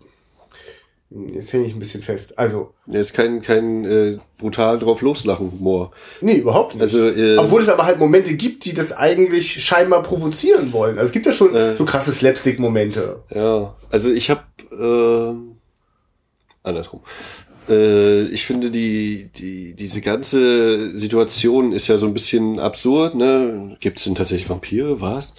Jetzt hänge ich ein bisschen fest. Also. Der ist kein, kein äh, brutal drauf loslachen Humor. Nee, überhaupt nicht. Also, äh, Obwohl es aber halt Momente gibt, die das eigentlich scheinbar provozieren wollen. Also es gibt ja schon äh, so krasse Slapstick-Momente. Ja, also ich habe äh, andersrum. Äh, ich finde die, die, diese ganze Situation ist ja so ein bisschen absurd, ne? Gibt es denn tatsächlich Vampire? Was?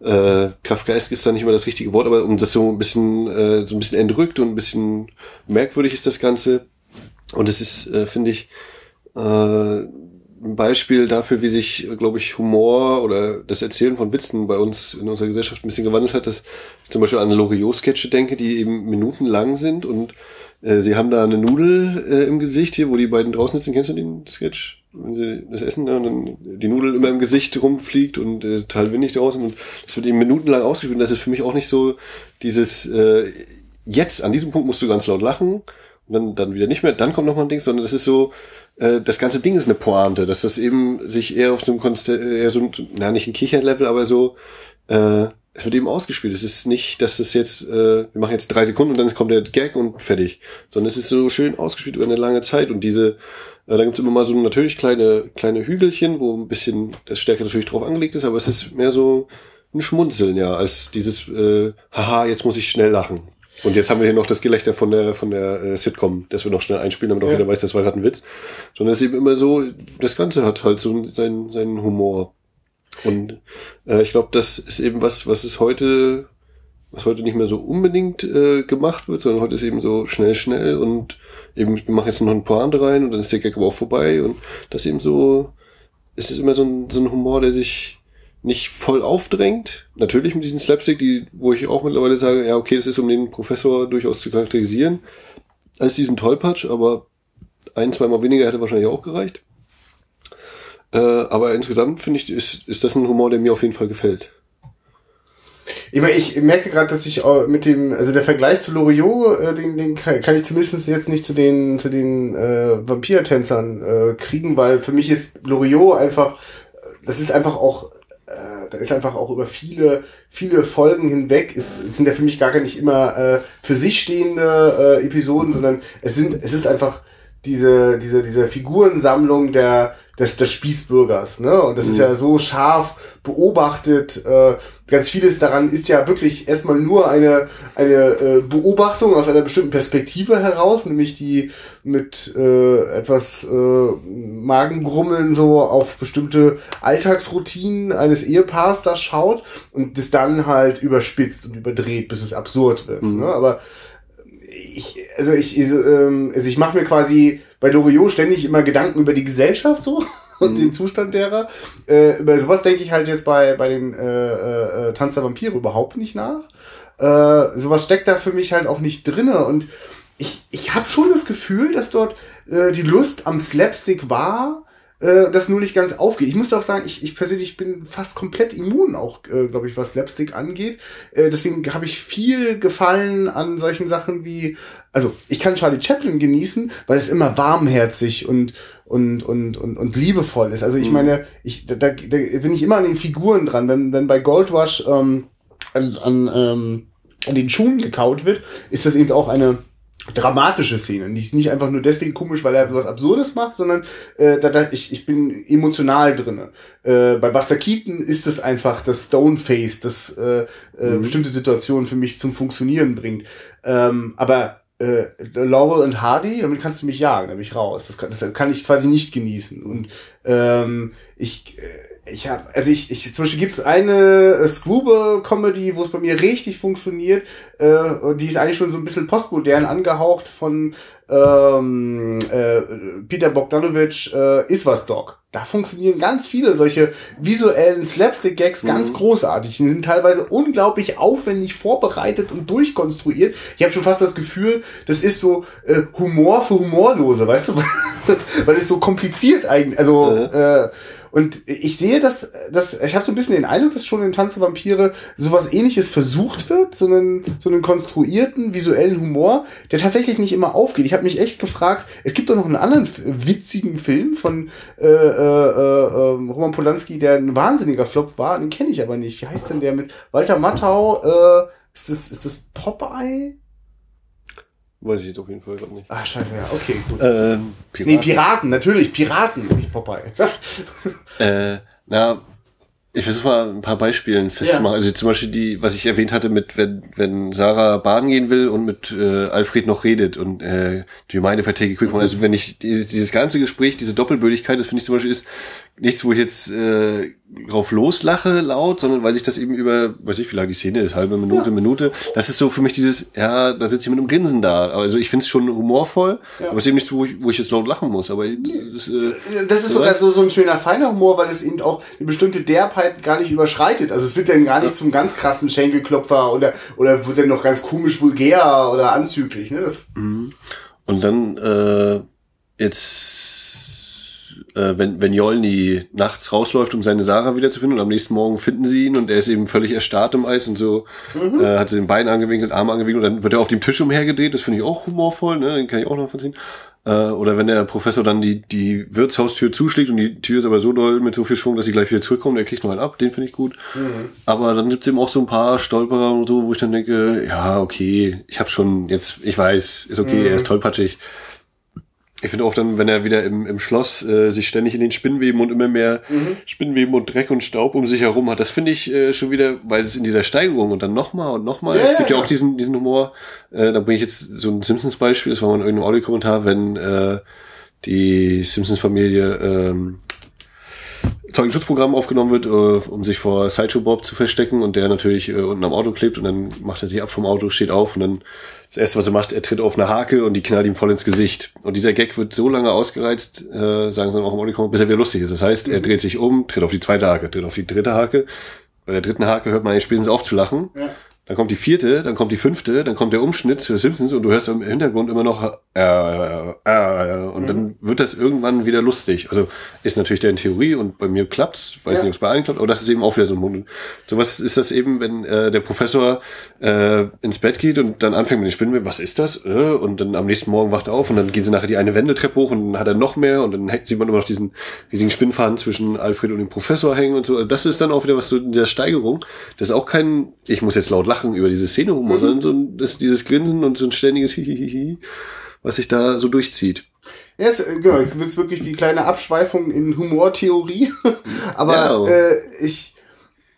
Äh, Kafkaesk ist da nicht immer das richtige Wort, aber um das so ein bisschen, äh, so ein bisschen entrückt und ein bisschen merkwürdig ist das Ganze. Und es ist, äh, finde ich, äh, ein Beispiel dafür, wie sich, glaube ich, Humor oder das Erzählen von Witzen bei uns in unserer Gesellschaft ein bisschen gewandelt hat, dass ich zum Beispiel an Loriot-Sketche denke, die eben minutenlang sind und äh, sie haben da eine Nudel äh, im Gesicht hier, wo die beiden draußen sitzen. Kennst du den Sketch? Wenn sie das essen ne, und dann die Nudel immer im Gesicht rumfliegt und äh, total windig draußen und das wird eben minutenlang ausgespielt. Und das ist für mich auch nicht so dieses äh, jetzt, an diesem Punkt musst du ganz laut lachen und dann, dann wieder nicht mehr, dann kommt noch mal ein Ding, sondern das ist so, äh, das ganze Ding ist eine Pointe, dass das eben sich eher auf so einem Konst eher so, na nicht ein Kichernlevel, aber so, äh, es wird eben ausgespielt. Es ist nicht, dass es jetzt, äh, wir machen jetzt drei Sekunden und dann kommt der Gag und fertig. Sondern es ist so schön ausgespielt über eine lange Zeit. Und diese, äh, da gibt es immer mal so natürlich kleine, kleine Hügelchen, wo ein bisschen das Stärke natürlich drauf angelegt ist, aber es ist mehr so ein Schmunzeln, ja, als dieses, äh, haha, jetzt muss ich schnell lachen. Und jetzt haben wir hier noch das Gelächter von der, von der äh, Sitcom, das wir noch schnell einspielen, damit auch Ja. jeder weiß, das war gerade ein Witz. Sondern es ist eben immer so, das Ganze hat halt so seinen, seinen Humor. Und äh, ich glaube, das ist eben was, was es heute, was heute nicht mehr so unbedingt äh, gemacht wird, sondern heute ist eben so schnell, schnell und eben, wir machen jetzt noch ein Pointe rein und dann ist der Gag aber auch vorbei und das eben so, es ist immer so ein, so ein Humor, der sich nicht voll aufdrängt. Natürlich mit diesen Slapstick, die, wo ich auch mittlerweile sage, ja, okay, das ist, um den Professor durchaus zu charakterisieren, als diesen Tollpatsch, aber ein, zweimal weniger hätte wahrscheinlich auch gereicht. Äh, aber insgesamt finde ich, ist, ist das ein Humor, der mir auf jeden Fall gefällt. Ich, meine, ich merke gerade, dass ich mit dem, also der Vergleich zu Loriot, äh, den, den kann, ich zumindest jetzt nicht zu den, zu den äh, Vampir-Tänzern äh, kriegen, weil für mich ist Loriot einfach, das ist einfach auch, äh, da ist einfach auch über viele, viele Folgen hinweg, ist, sind ja für mich gar nicht immer äh, für sich stehende äh, Episoden, sondern es sind, es ist einfach diese, diese, diese Figurensammlung der, des, des Spießbürgers, ne? Und das ist ja so scharf beobachtet. Äh, ganz vieles daran ist ja wirklich erstmal nur eine, eine äh, Beobachtung aus einer bestimmten Perspektive heraus, nämlich die mit äh, etwas äh, Magengrummeln so auf bestimmte Alltagsroutinen eines Ehepaars da schaut und das dann halt überspitzt und überdreht, bis es absurd wird. Ne? Aber ich, also ich, ähm, also ich mache mir quasi bei Loriot ständig immer Gedanken über die Gesellschaft so und den Zustand derer. Äh, über sowas denke ich halt jetzt bei, bei den äh, äh, Tanz der Vampire überhaupt nicht nach. Äh, sowas steckt da für mich halt auch nicht drinne und ich, ich habe schon das Gefühl, dass dort äh, die Lust am Slapstick war, äh, das nur nicht ganz aufgeht. Ich muss auch sagen, ich, ich persönlich bin fast komplett immun auch, äh, glaube ich, was Slapstick angeht. Äh, deswegen habe ich viel Gefallen an solchen Sachen wie, also ich kann Charlie Chaplin genießen, weil es immer warmherzig und und und und, und liebevoll ist. Also ich meine, ich da, da, da bin ich immer an den Figuren dran. Wenn wenn bei Goldrush ähm, an, an, ähm, an den Schuhen gekaut wird, ist das eben auch eine dramatische Szene. Die ist nicht einfach nur deswegen komisch, weil er sowas Absurdes macht, sondern äh, da, da, ich, ich bin emotional drinne. Äh, bei Buster Keaton ist es einfach das Stoneface, das äh, äh, bestimmte Situationen für mich zum Funktionieren bringt. Ähm, aber äh, Laurel und Hardy, damit kannst du mich jagen, da bin ich raus. Das kann, das kann ich quasi nicht genießen. Und ähm, ich, äh, ich habe, also ich, ich zum Beispiel gibt's eine äh, Screwball-Comedy, wo es bei mir richtig funktioniert. Äh, die ist eigentlich schon so ein bisschen postmodern angehaucht von ähm, äh, Peter Bogdanovich, äh, Is was Dog. Da funktionieren ganz viele solche visuellen Slapstick-Gags ganz großartig. Die sind teilweise unglaublich aufwendig vorbereitet und durchkonstruiert. Ich habe schon fast das Gefühl, das ist so äh, Humor für Humorlose, weißt du? Weil es so kompliziert eigentlich, also äh, und ich sehe, dass, dass ich habe so ein bisschen den Eindruck, dass schon in Tanze Vampire sowas ähnliches versucht wird, so einen, so einen konstruierten visuellen Humor, der tatsächlich nicht immer aufgeht. Ich habe mich echt gefragt, es gibt doch noch einen anderen witzigen Film von äh, äh, äh, Roman Polanski, der ein wahnsinniger Flop war, den kenne ich aber nicht. Wie heißt denn der mit Walter Matthau? Äh, ist das, ist das Popeye? Weiß ich jetzt auf jeden Fall gerade nicht. Ah, scheiße, ja, okay, gut. Ähm, Nee, Piraten, natürlich, Piraten, nicht Popeye. Äh, na, ich versuche mal ein paar Beispielen festzumachen. Also zum Beispiel die, was ich erwähnt hatte, mit wenn, wenn Sarah baden gehen will und mit äh, Alfred noch redet und äh, die meine verträge quick Also wenn ich die- dieses ganze Gespräch, diese Doppelbödigkeit, das finde ich zum Beispiel ist nichts, wo ich jetzt äh, drauf loslache laut, sondern weil sich das eben über, weiß ich, wie lange die Szene ist, halbe Minute, Minute. Das ist so für mich dieses, ja, da sitzt ich mit einem Grinsen da. Also ich finde es schon humorvoll, aber es ist eben nichts, wo ich, wo ich jetzt laut lachen muss. Aber das, äh, Das ist sogar so, so ein schöner feiner Humor, weil es eben auch eine bestimmte Derbheit gar nicht überschreitet. Also es wird dann gar nicht zum ganz krassen Schenkelklopfer oder, oder wird dann noch ganz komisch vulgär oder anzüglich. Ne? Das, Und dann äh, jetzt äh, wenn, wenn Jolny nachts rausläuft, um seine Sarah wiederzufinden und am nächsten Morgen finden sie ihn und er ist eben völlig erstarrt im Eis und so, mhm. äh, hat den Bein angewinkelt, Arm angewinkelt und dann wird er auf dem Tisch umhergedreht, das finde ich auch humorvoll, ne? den kann ich auch noch verziehen. Äh, oder wenn der Professor dann die, die Wirtshaustür zuschlägt und die Tür ist aber so doll mit so viel Schwung, dass sie gleich wieder zurückkommt, der kriegt noch einen ab, den finde ich gut. Mhm. Aber dann gibt's eben auch so ein paar Stolperer und so, wo ich dann denke, ja, okay, ich habe schon jetzt, ich weiß, ist okay, mhm. er ist tollpatschig. Ich finde auch dann, wenn er wieder im, im Schloss äh, sich ständig in den Spinnweben und immer mehr mhm. Spinnweben und Dreck und Staub um sich herum hat, das finde ich äh, schon wieder, weil es in dieser Steigerung und dann nochmal und nochmal, ja, es gibt ja, ja auch diesen, diesen Humor, äh, da bringe ich jetzt so ein Simpsons-Beispiel, das war mal in irgendeinem Audiokommentar, wenn äh, die Simpsons-Familie ähm, Zeugenschutzprogramm aufgenommen wird, äh, um sich vor Sideshow Bob zu verstecken und der natürlich äh, unten am Auto klebt und dann macht er sich ab vom Auto, steht auf und dann das erste, was er macht, er tritt auf eine Hake und die knallt ihm voll ins Gesicht. Und dieser Gag wird so lange ausgereizt, äh, sagen sie dann auch im Audio, bis er wieder lustig ist. Das heißt, er mhm. dreht sich um, tritt auf die zweite Hake, tritt auf die dritte Hake. Bei der dritten Hake hört man eigentlich spätestens auf zu lachen. Ja. Dann kommt die vierte, dann kommt die fünfte, dann kommt der Umschnitt für Simpsons und du hörst im Hintergrund immer noch äh, äh, äh, und mhm. dann wird das irgendwann wieder lustig. Also ist natürlich der in Theorie und bei mir klappt's, weiß ja. nicht, ob es bei allen klappt, aber das ist eben auch wieder so ein Mund. So was ist das eben, wenn äh, der Professor äh, ins Bett geht und dann anfängt mit den Spinnenweben, was ist das? Äh, und dann am nächsten Morgen wacht er auf und dann gehen sie nachher die eine Wendeltreppe hoch und dann hat er noch mehr und dann sieht man immer noch diesen riesigen Spinnfaden zwischen Alfred und dem Professor hängen und so. Also das ist dann auch wieder was so in der Steigerung. Das ist auch kein, ich muss jetzt laut lachen, lachen über diese Szene rum, mhm. sondern so ein, das, dieses Grinsen und so ein ständiges Hihihihi, was sich da so durchzieht. Ja, es, genau, jetzt wird's wirklich die kleine Abschweifung in Humortheorie. Aber ja. äh, ich,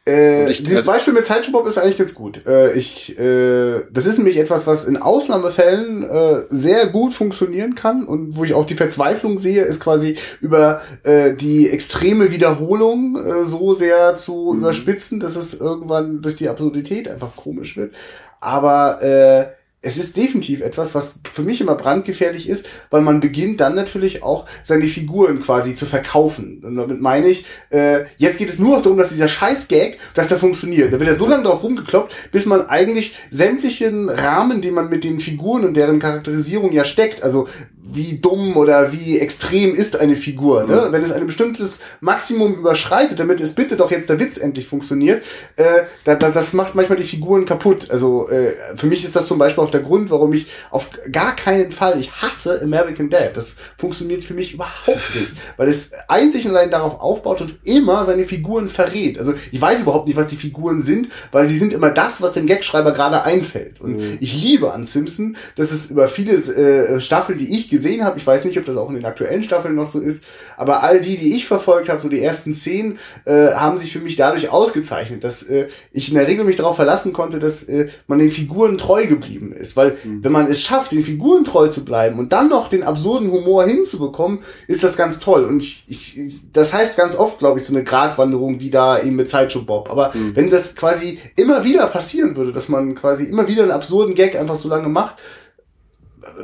äh, ich, dieses also, Beispiel mit Zeitschubop ist eigentlich ganz gut. Äh, ich, äh, das ist nämlich etwas, was in Ausnahmefällen äh, sehr gut funktionieren kann und wo ich auch die Verzweiflung sehe, ist quasi über äh, die extreme Wiederholung äh, so sehr zu mhm. überspitzen, dass es irgendwann durch die Absurdität einfach komisch wird. Aber äh, es ist definitiv etwas, was für mich immer brandgefährlich ist, weil man beginnt dann natürlich auch seine Figuren quasi zu verkaufen. Und damit meine ich, äh, jetzt geht es nur noch darum, dass dieser Scheiß-Gag, dass der funktioniert. Da wird er so lange drauf rumgekloppt, bis man eigentlich sämtlichen Rahmen, den man mit den Figuren und deren Charakterisierung ja steckt, also wie dumm oder wie extrem ist eine Figur. Ne? Mhm. Wenn es ein bestimmtes Maximum überschreitet, damit es bitte doch jetzt der Witz endlich funktioniert, äh, da, da, das macht manchmal die Figuren kaputt. Also äh, für mich ist das zum Beispiel auch der Grund, warum ich auf gar keinen Fall, ich hasse American Dad. Das funktioniert für mich überhaupt nicht, weil es einzig und allein darauf aufbaut und immer seine Figuren verrät. Also ich weiß überhaupt nicht, was die Figuren sind, weil sie sind immer das, was dem Gagschreiber gerade einfällt. Und mhm. ich liebe an Simpson, dass es über viele äh, Staffeln, die ich gesehen habe. Ich weiß nicht, ob das auch in den aktuellen Staffeln noch so ist, aber all die, die ich verfolgt habe, so die ersten zehn, äh, haben sich für mich dadurch ausgezeichnet, dass äh, ich in der Regel mich darauf verlassen konnte, dass äh, man den Figuren treu geblieben ist. Weil mhm. wenn man es schafft, den Figuren treu zu bleiben und dann noch den absurden Humor hinzubekommen, ist das ganz toll. Und ich, ich das heißt ganz oft, glaube ich, so eine Gratwanderung wie da eben mit Sideshow Bob. Aber mhm. wenn das quasi immer wieder passieren würde, dass man quasi immer wieder einen absurden Gag einfach so lange macht,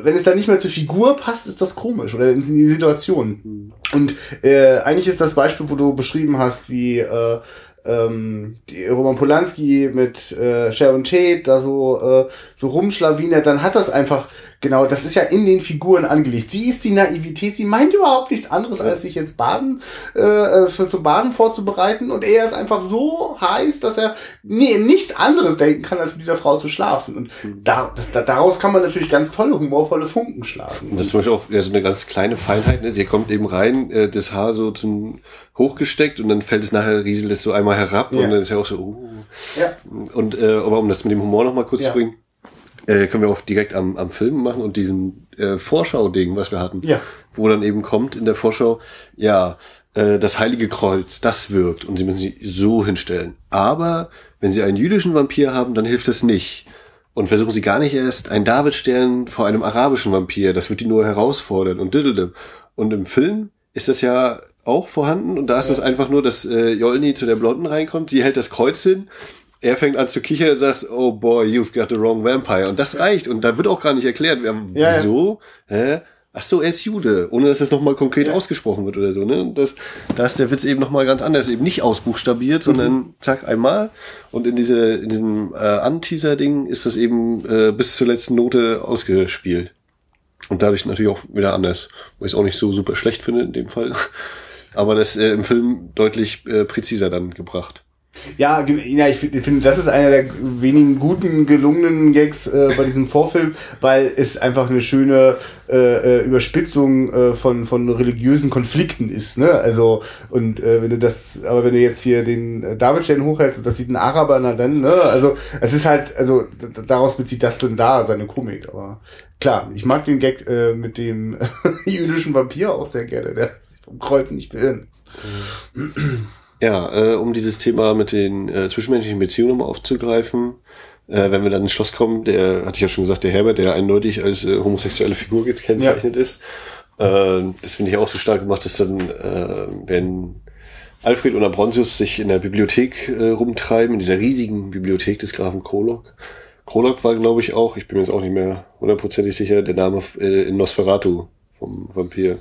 wenn es dann nicht mehr zur Figur passt, ist das komisch oder in die Situation. Mhm. Und äh, eigentlich ist das Beispiel, wo du beschrieben hast, wie äh, ähm, die Roman Polanski mit äh, Sharon Tate da so äh, so rumschlawinert, dann hat das einfach Genau, das ist ja in den Figuren angelegt. Sie ist die Naivität, sie meint überhaupt nichts anderes, als sich jetzt baden, äh, zum Baden vorzubereiten. Und er ist einfach so heiß, dass er nee, nichts anderes denken kann, als mit dieser Frau zu schlafen. Und da, das, da, daraus kann man natürlich ganz tolle, humorvolle Funken schlagen. Und das ist zum Beispiel auch ja, so eine ganz kleine Feinheit. Ne? Sie kommt eben rein, äh, das Haar so zum hochgesteckt und dann fällt es nachher, rieselt es so einmal herab ja. und dann ist ja auch so, uh. Ja. Und äh, aber um das mit dem Humor noch mal kurz ja. zu bringen, äh, können wir auch direkt am, am Film machen und diesen äh, Vorschau-Ding, was wir hatten, ja. wo dann eben kommt in der Vorschau, ja, äh, das Heilige Kreuz, das wirkt und sie müssen sie so hinstellen. Aber wenn sie einen jüdischen Vampir haben, dann hilft das nicht. Und versuchen sie gar nicht erst einen Davidstern vor einem arabischen Vampir, das wird die nur herausfordern und diddledem. Und im Film ist das ja auch vorhanden und da ist ja. das einfach nur, dass äh, Jolny zu der Blonden reinkommt, sie hält das Kreuz hin er fängt an zu kichern und sagt, oh boy, you've got the wrong vampire. Und das reicht. Und da wird auch gar nicht erklärt, ja, wieso, ja. hä? Ach so, er ist Jude, ohne dass das nochmal konkret ja. ausgesprochen wird oder so. Ne? Das, da ist der Witz eben nochmal ganz anders, eben nicht ausbuchstabiert, mhm. sondern zack, einmal. Und in, diese, in diesem äh, Anteaser-Ding ist das eben äh, bis zur letzten Note ausgespielt. Und dadurch natürlich auch wieder anders, wo ich es auch nicht so super schlecht finde in dem Fall. aber das äh, im Film deutlich äh, präziser dann gebracht. Ja, ja ich finde, find, das ist einer der wenigen guten, gelungenen Gags äh, bei diesem Vorfilm, weil es einfach eine schöne äh, äh, Überspitzung äh, von, von religiösen Konflikten ist. Ne? Also, und äh, wenn du das, aber wenn du jetzt hier den äh, Davidstern hochhältst, das sieht ein Araber na dann, ne? Also, es ist halt, also daraus bezieht das dann da seine Komik. Aber klar, ich mag den Gag äh, mit dem jüdischen Vampir auch sehr gerne, der sich vom Kreuz nicht beirren lässt. Ja, äh, um dieses Thema mit den äh, zwischenmenschlichen Beziehungen aufzugreifen, äh, wenn wir dann ins Schloss kommen, der, hatte ich ja schon gesagt, der Herbert, der eindeutig als äh, homosexuelle Figur gekennzeichnet ja. ist. Äh, das finde ich auch so stark gemacht, dass dann, äh, wenn Alfred und Abronsius sich in der Bibliothek äh, rumtreiben, in dieser riesigen Bibliothek des Grafen Krolok. Krolok war, glaube ich, auch, ich bin mir jetzt auch nicht mehr hundertprozentig sicher, der Name äh, in Nosferatu vom Vampir.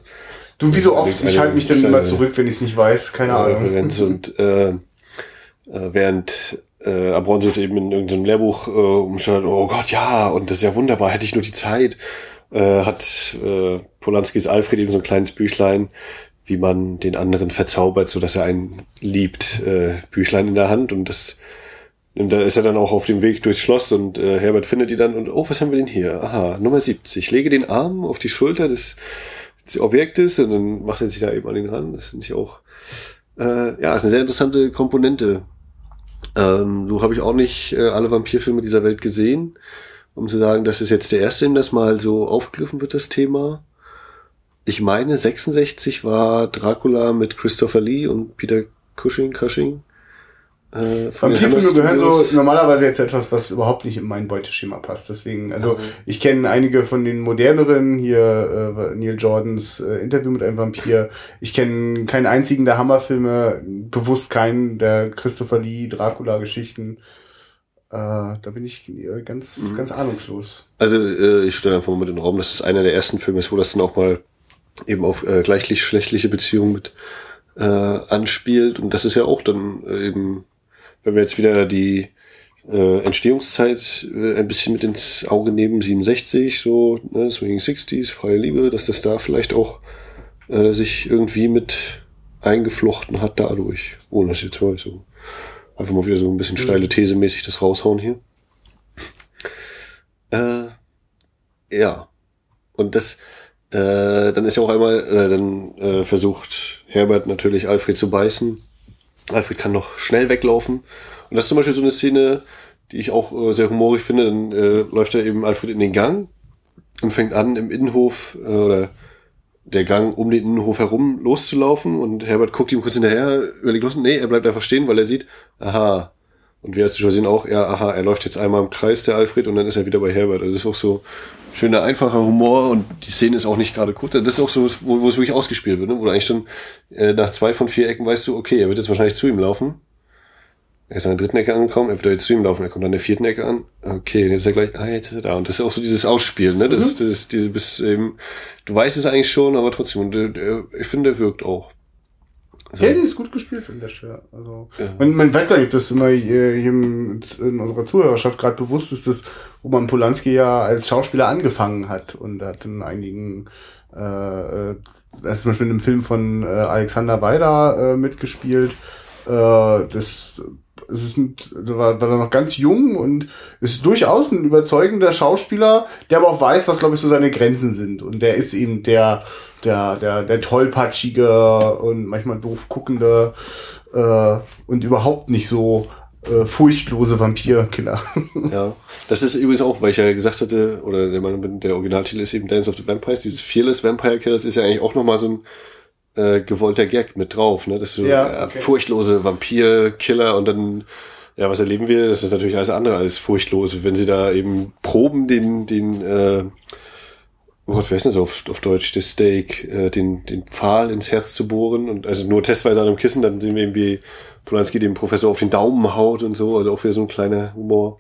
Du, wie so oft, ich halte mich dann immer zurück, wenn ich es nicht weiß, keine Ahnung. Und äh, äh, während äh, Abronsius eben in irgendeinem Lehrbuch äh, umschaut, oh Gott, ja, und das ist ja wunderbar, hätte ich nur die Zeit, äh, hat äh, Polanskis Alfred eben so ein kleines Büchlein, wie man den anderen verzaubert, so dass er einen liebt, äh, Büchlein in der Hand und das und da ist er dann auch auf dem Weg durchs Schloss und äh, Herbert findet die dann und oh, was haben wir denn hier? Aha, Nummer 70. Lege den Arm auf die Schulter des des Objektes und dann macht er sich da eben an den ran. Das finde ich auch, äh, ja, ist eine sehr interessante Komponente. Ähm, so habe ich auch nicht äh, alle Vampirfilme dieser Welt gesehen, um zu sagen, das ist jetzt der erste, in das mal so aufgegriffen wird, das Thema. Ich meine, 66 war Dracula mit Christopher Lee und Peter Cushing, Cushing. Äh, Vampirfilme gehören so normalerweise jetzt etwas, was überhaupt nicht in mein Beuteschema passt. Deswegen, also mhm. ich kenne einige von den moderneren, hier äh, Neil Jordans äh, Interview mit einem Vampir. Ich kenne keinen einzigen der Hammerfilme, bewusst keinen der Christopher Lee Dracula-Geschichten. Äh, da bin ich äh, ganz, mhm. ganz ahnungslos. Also äh, ich stelle einfach mal mit in den Raum, dass das einer der ersten Filme ist, wo das dann auch mal eben auf äh, gleichlich schlechtliche Beziehungen mit äh, anspielt. Und das ist ja auch dann äh, eben wenn wir jetzt wieder die äh, Entstehungszeit äh, ein bisschen mit ins Auge nehmen, 67, so, ne, Swinging 60s, freie Liebe, dass das da vielleicht auch äh, sich irgendwie mit eingeflochten hat dadurch. Ohne dass jetzt mal so einfach mal wieder so ein bisschen mhm. steile These mäßig das raushauen hier. Äh, ja. Und das, äh, dann ist ja auch einmal, äh, dann äh, versucht Herbert natürlich Alfred zu beißen Alfred kann noch schnell weglaufen. Und das ist zum Beispiel so eine Szene, die ich auch äh, sehr humorig finde. Dann äh, läuft er eben Alfred in den Gang und fängt an, im Innenhof äh, oder der Gang um den Innenhof herum loszulaufen. Und Herbert guckt ihm kurz hinterher, überlegt los. Nee, er bleibt einfach stehen, weil er sieht, aha. Und wir du schon sehen auch, ja, aha, er läuft jetzt einmal im Kreis, der Alfred, und dann ist er wieder bei Herbert. Also das ist auch so schöner, einfacher Humor und die Szene ist auch nicht gerade kurz. Das ist auch so, wo, wo es wirklich ausgespielt wird, ne? wo du eigentlich schon äh, nach zwei von vier Ecken weißt du, okay, er wird jetzt wahrscheinlich zu ihm laufen. Er ist an der dritten Ecke angekommen, er wird jetzt zu ihm laufen, er kommt an der vierten Ecke an. Okay, jetzt ist er gleich, ah, jetzt ist er da. Und das ist auch so dieses Ausspielen, ne? Das, mhm. das, diese, bis eben, du weißt es eigentlich schon, aber trotzdem, und, äh, ich finde, der wirkt auch. Also, ja, die ist gut gespielt an der Stelle. Also, ja. man, man weiß gar nicht, ob das immer hier in unserer Zuhörerschaft gerade bewusst ist, dass Roman Polanski ja als Schauspieler angefangen hat und hat in einigen, äh, äh, also zum Beispiel in einem Film von äh, Alexander Weider äh, mitgespielt. Äh, das es ist war, war noch ganz jung und ist durchaus ein überzeugender Schauspieler, der aber auch weiß, was glaube ich so seine Grenzen sind. Und der ist eben der, der, der, der tollpatschige und manchmal doof guckende äh, und überhaupt nicht so äh, furchtlose Vampirkiller. ja, das ist übrigens auch, weil ich ja gesagt hatte, oder der, der Originaltitel ist eben Dance of the Vampires, dieses Fearless Vampire Killers ist ja eigentlich auch nochmal so ein äh, gewollter Gag mit drauf, ne? Das ist so ja, okay. äh, furchtlose Vampirkiller und dann, ja, was erleben wir? Das ist natürlich alles andere als furchtlos. Wenn sie da eben proben, den, den, äh, oh Gott, wer ist das auf, auf Deutsch, das Steak, äh, den, den Pfahl ins Herz zu bohren und also nur testweise an einem Kissen, dann sehen wir eben, wie Polanski dem Professor auf den Daumen haut und so, also auch wieder so ein kleiner Humor.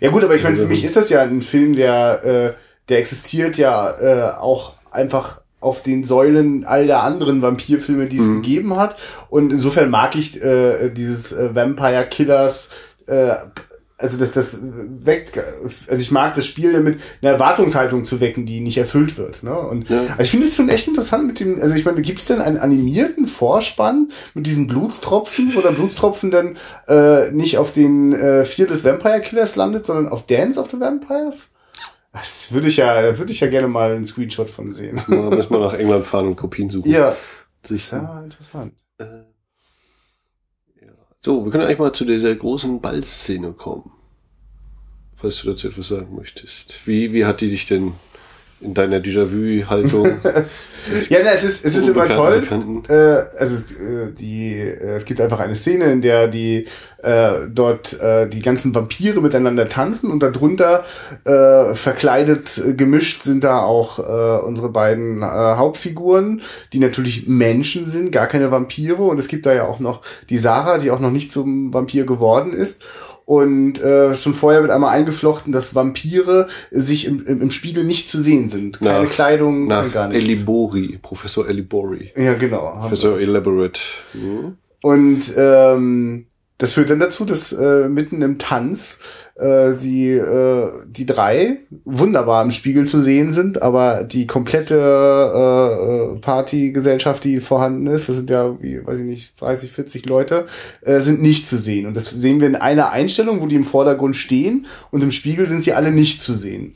Ja gut, aber ich meine, für mich ist das ja ein Film, der, äh, der existiert ja äh, auch einfach auf den Säulen all der anderen Vampirfilme, die es mhm. gegeben hat. Und insofern mag ich äh, dieses äh, Vampire Killers äh, also das, das weckt, also ich mag das Spiel damit, eine Erwartungshaltung zu wecken, die nicht erfüllt wird. Ne? Und ja. also ich finde es schon echt interessant mit dem, also ich meine, gibt es denn einen animierten Vorspann mit diesen Blutstropfen, wo der Blutstropfen dann äh, nicht auf den äh, Vier des Vampire Killers landet, sondern auf Dance of the Vampires? Das würde ich ja, würde ich ja gerne mal einen Screenshot von sehen. Ja, müssen wir nach England fahren und Kopien suchen. Ja. Ist ja interessant. Äh, ja. So, wir können eigentlich mal zu dieser großen Ballszene kommen. Falls du dazu etwas sagen möchtest. Wie, wie hat die dich denn in deiner Déjà-vu-Haltung. ja, na, es ist, es ist immer toll. Äh, also äh, die, äh, es gibt einfach eine Szene, in der die äh, dort äh, die ganzen Vampire miteinander tanzen und darunter äh, verkleidet äh, gemischt sind da auch äh, unsere beiden äh, Hauptfiguren, die natürlich Menschen sind, gar keine Vampire. Und es gibt da ja auch noch die Sarah, die auch noch nicht zum Vampir geworden ist. Und äh, schon vorher wird einmal eingeflochten, dass Vampire sich im, im, im Spiegel nicht zu sehen sind. Keine nach, Kleidung, nach gar nichts. Elibori, Professor Elibori. Ja, genau. Professor Elaborate. Mhm. Und ähm, das führt dann dazu, dass äh, mitten im Tanz äh, sie äh, die drei wunderbar im Spiegel zu sehen sind, aber die komplette äh, Partygesellschaft, die vorhanden ist, das sind ja, wie, weiß ich nicht, 30, 40 Leute, äh, sind nicht zu sehen. Und das sehen wir in einer Einstellung, wo die im Vordergrund stehen und im Spiegel sind sie alle nicht zu sehen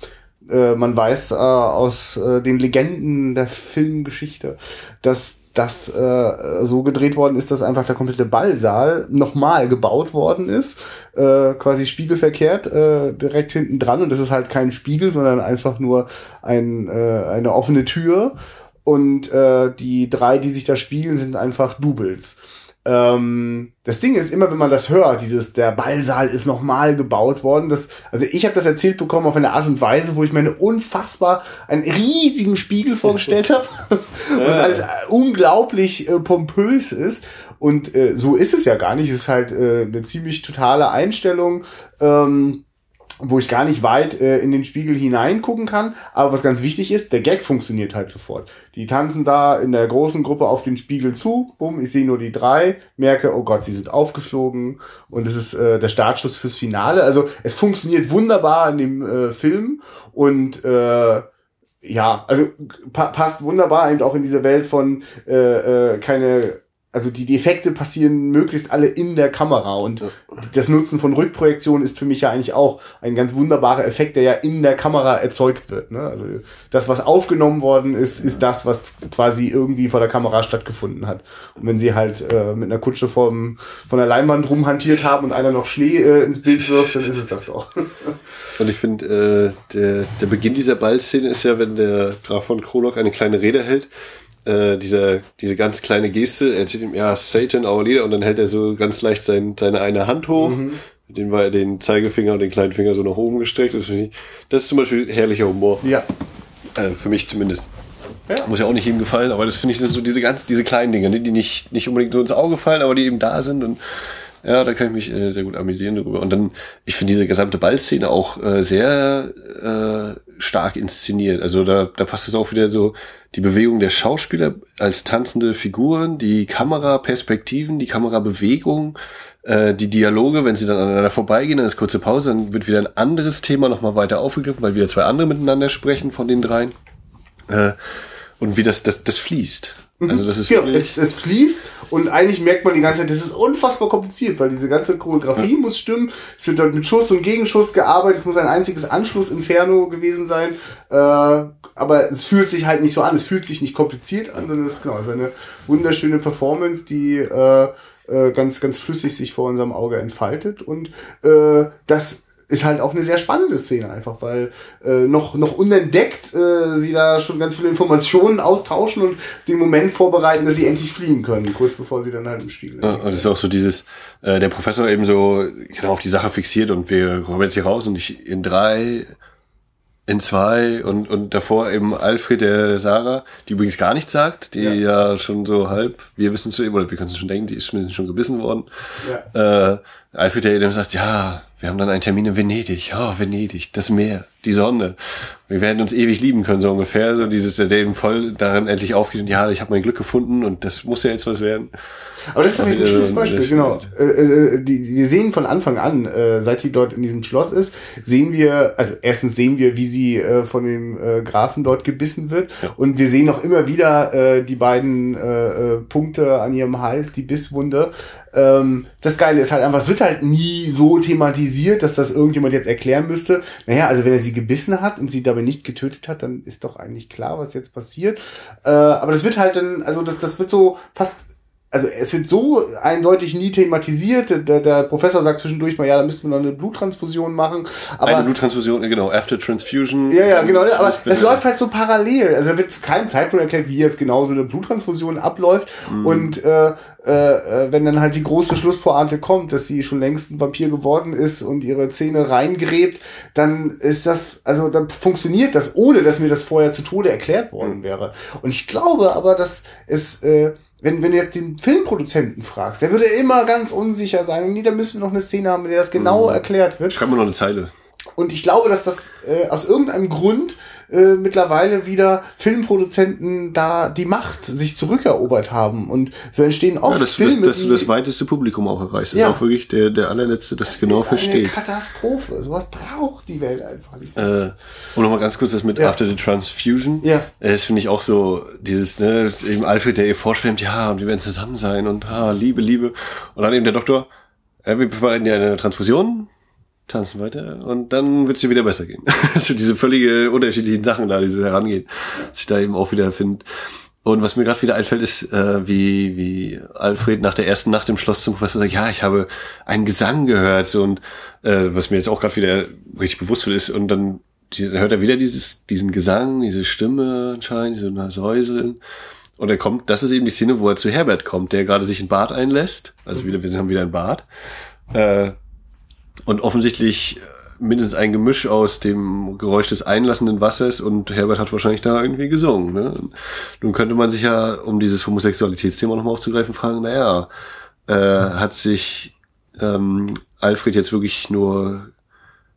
äh, man weiß äh, aus äh, den Legenden der Filmgeschichte, dass das äh, so gedreht worden ist, dass einfach der komplette Ballsaal nochmal gebaut worden ist, äh, quasi spiegelverkehrt äh, direkt hinten dran und das ist halt kein Spiegel, sondern einfach nur ein, äh, eine offene Tür und äh, die drei, die sich da spiegeln, sind einfach Doubles. Ähm, das Ding ist immer, wenn man das hört, dieses der Ballsaal ist nochmal gebaut worden. Das, also ich habe das erzählt bekommen auf eine Art und Weise, wo ich mir eine unfassbar einen riesigen Spiegel vorgestellt habe, was alles unglaublich äh, pompös ist. Und äh, so ist es ja gar nicht. Es ist halt äh, eine ziemlich totale Einstellung. Ähm, wo ich gar nicht weit äh, in den Spiegel hineingucken kann. Aber was ganz wichtig ist, der Gag funktioniert halt sofort. Die tanzen da in der großen Gruppe auf den Spiegel zu. Bumm, ich sehe nur die drei, merke, oh Gott, sie sind aufgeflogen. Und es ist äh, der Startschuss fürs Finale. Also es funktioniert wunderbar in dem äh, Film. Und äh, ja, also pa passt wunderbar eben auch in diese Welt von äh, äh, keine also die Defekte passieren möglichst alle in der Kamera und das Nutzen von Rückprojektion ist für mich ja eigentlich auch ein ganz wunderbarer Effekt, der ja in der Kamera erzeugt wird. Ne? Also das, was aufgenommen worden ist, ist das, was quasi irgendwie vor der Kamera stattgefunden hat. Und wenn sie halt äh, mit einer Kutsche vom, von der Leinwand rumhantiert haben und einer noch Schnee äh, ins Bild wirft, dann ist es das doch. Und ich finde, äh, der, der Beginn dieser Ballszene ist ja, wenn der Graf von Krolok eine kleine Rede hält äh, diese, diese ganz kleine Geste, er erzählt ihm, ja, Satan, our leader, und dann hält er so ganz leicht sein, seine eine Hand hoch, mhm. mit dem war er den Zeigefinger und den kleinen Finger so nach oben gestreckt. Das, ich, das ist zum Beispiel herrlicher Humor. Ja. Äh, für mich zumindest. Ja. Muss ja auch nicht jedem gefallen, aber das finde ich so diese ganz, diese kleinen Dinge, die nicht, nicht unbedingt so ins Auge fallen, aber die eben da sind und ja, da kann ich mich äh, sehr gut amüsieren darüber. Und dann, ich finde diese gesamte Ballszene auch äh, sehr äh, stark inszeniert. Also da, da passt es auch wieder so, die Bewegung der Schauspieler als tanzende Figuren, die Kameraperspektiven, die Kamerabewegung, äh, die Dialoge, wenn sie dann aneinander vorbeigehen, dann ist kurze Pause, dann wird wieder ein anderes Thema nochmal weiter aufgegriffen, weil wieder zwei andere miteinander sprechen von den dreien. Äh, und wie das, das, das fließt. Mhm. Also das ist genau, es, es fließt und eigentlich merkt man die ganze Zeit, das ist unfassbar kompliziert, weil diese ganze Choreografie ja. muss stimmen. Es wird dort mit Schuss und Gegenschuss gearbeitet. Es muss ein einziges Anschluss-Inferno gewesen sein. Äh, aber es fühlt sich halt nicht so an. Es fühlt sich nicht kompliziert an, sondern es ist genau, es ist eine wunderschöne Performance, die äh, äh, ganz, ganz flüssig sich vor unserem Auge entfaltet. Und äh, das ist halt auch eine sehr spannende Szene einfach, weil äh, noch, noch unentdeckt äh, sie da schon ganz viele Informationen austauschen und den Moment vorbereiten, dass sie endlich fliehen können, kurz bevor sie dann halt im Spiegel. Ja, und das ist auch so dieses, äh, der Professor eben so genau auf die Sache fixiert und wir kommen jetzt hier raus und ich in drei, in zwei und, und davor eben Alfred, der Sarah, die übrigens gar nichts sagt, die ja, ja schon so halb, wir wissen zu ihm, oder wir können es schon denken, die ist schon gebissen worden. Ja. Äh, Alfred, der eben sagt, ja, wir haben dann einen Termin in Venedig. Oh, Venedig, das Meer, die Sonne. Wir werden uns ewig lieben können, so ungefähr. So dieses, der eben voll daran endlich aufgeht und ja, ich habe mein Glück gefunden und das muss ja jetzt was werden. Aber das ist ein äh, schönes Beispiel, genau. Äh, äh, die, wir sehen von Anfang an, äh, seit sie dort in diesem Schloss ist, sehen wir, also erstens sehen wir, wie sie äh, von dem äh, Grafen dort gebissen wird. Ja. Und wir sehen auch immer wieder äh, die beiden äh, äh, Punkte an ihrem Hals, die Bisswunde. Ähm, das Geile ist halt einfach, es wird halt nie so thematisiert, dass das irgendjemand jetzt erklären müsste. Naja, also wenn er sie gebissen hat und sie dabei nicht getötet hat, dann ist doch eigentlich klar, was jetzt passiert. Äh, aber das wird halt dann, also das, das wird so fast also es wird so eindeutig nie thematisiert. Der, der Professor sagt zwischendurch mal, ja, da müssten wir noch eine Bluttransfusion machen. Aber Eine Bluttransfusion, genau, after transfusion. ja, ja, genau. Aber es läuft halt so parallel. Also da wird zu keinem Zeitpunkt erklärt, wie jetzt genau so eine Bluttransfusion abläuft. Mhm. Und äh, äh, äh, wenn dann halt die große Schlusspointe kommt, dass sie schon längst ein Vampir geworden ist und ihre Zähne reingräbt, dann ist das, also dann funktioniert das, ohne dass mir das vorher zu Tode erklärt Mhm. worden wäre. Und ich glaube aber, dass es äh, wenn, wenn du jetzt den Filmproduzenten fragst, der würde immer ganz unsicher sein. Und nee, da müssen wir noch eine Szene haben, in der das genau erklärt wird. Schreib mir noch eine Zeile. Und ich glaube, dass das äh, aus irgendeinem Grund äh, mittlerweile wieder Filmproduzenten da die Macht sich zurückerobert haben. Und so entstehen oft Ja, dass, dass, Filme, du die, das weiteste Publikum auch erreichst. Das Ja. ist auch wirklich der, der allerletzte, das, genau ist eine versteht. Katastrophe. Sowas braucht die Welt einfach nicht. Äh, und nochmal ganz kurz das mit Ja. After the Transfusion. Ja. Äh, Das finde ich auch so, dieses, ne, eben Alfred, der ihr vorschwemmt, ja, und wir werden zusammen sein und ah, Liebe, Liebe. Und dann eben der Doktor, ja, wir bereiten dir eine Transfusion, tanzen weiter und dann wird es dir wieder besser gehen. also diese völlige unterschiedlichen Sachen da, diese herangehen, sich da eben auch wieder findet. Und was mir gerade wieder einfällt, ist, äh, wie, wie Alfred nach der ersten Nacht im Schloss zum Professor sagt, ja, ich habe einen Gesang gehört so, und äh, was mir jetzt auch gerade wieder richtig bewusst wird, ist, und dann, die- dann hört er wieder dieses, diesen Gesang, diese Stimme anscheinend, so ein Säuseln. Und er kommt, das ist eben die Szene, wo er zu Herbert kommt, der gerade sich ein Bad einlässt. Also wieder, wir haben wieder ein Bad. Äh, und offensichtlich äh, mindestens ein Gemisch aus dem Geräusch des einlassenden Wassers und Herbert hat wahrscheinlich da irgendwie gesungen. Ne? Nun könnte man sich ja, um dieses Homosexualitätsthema nochmal aufzugreifen, fragen, naja, äh, hat sich ähm, Alfred jetzt wirklich nur,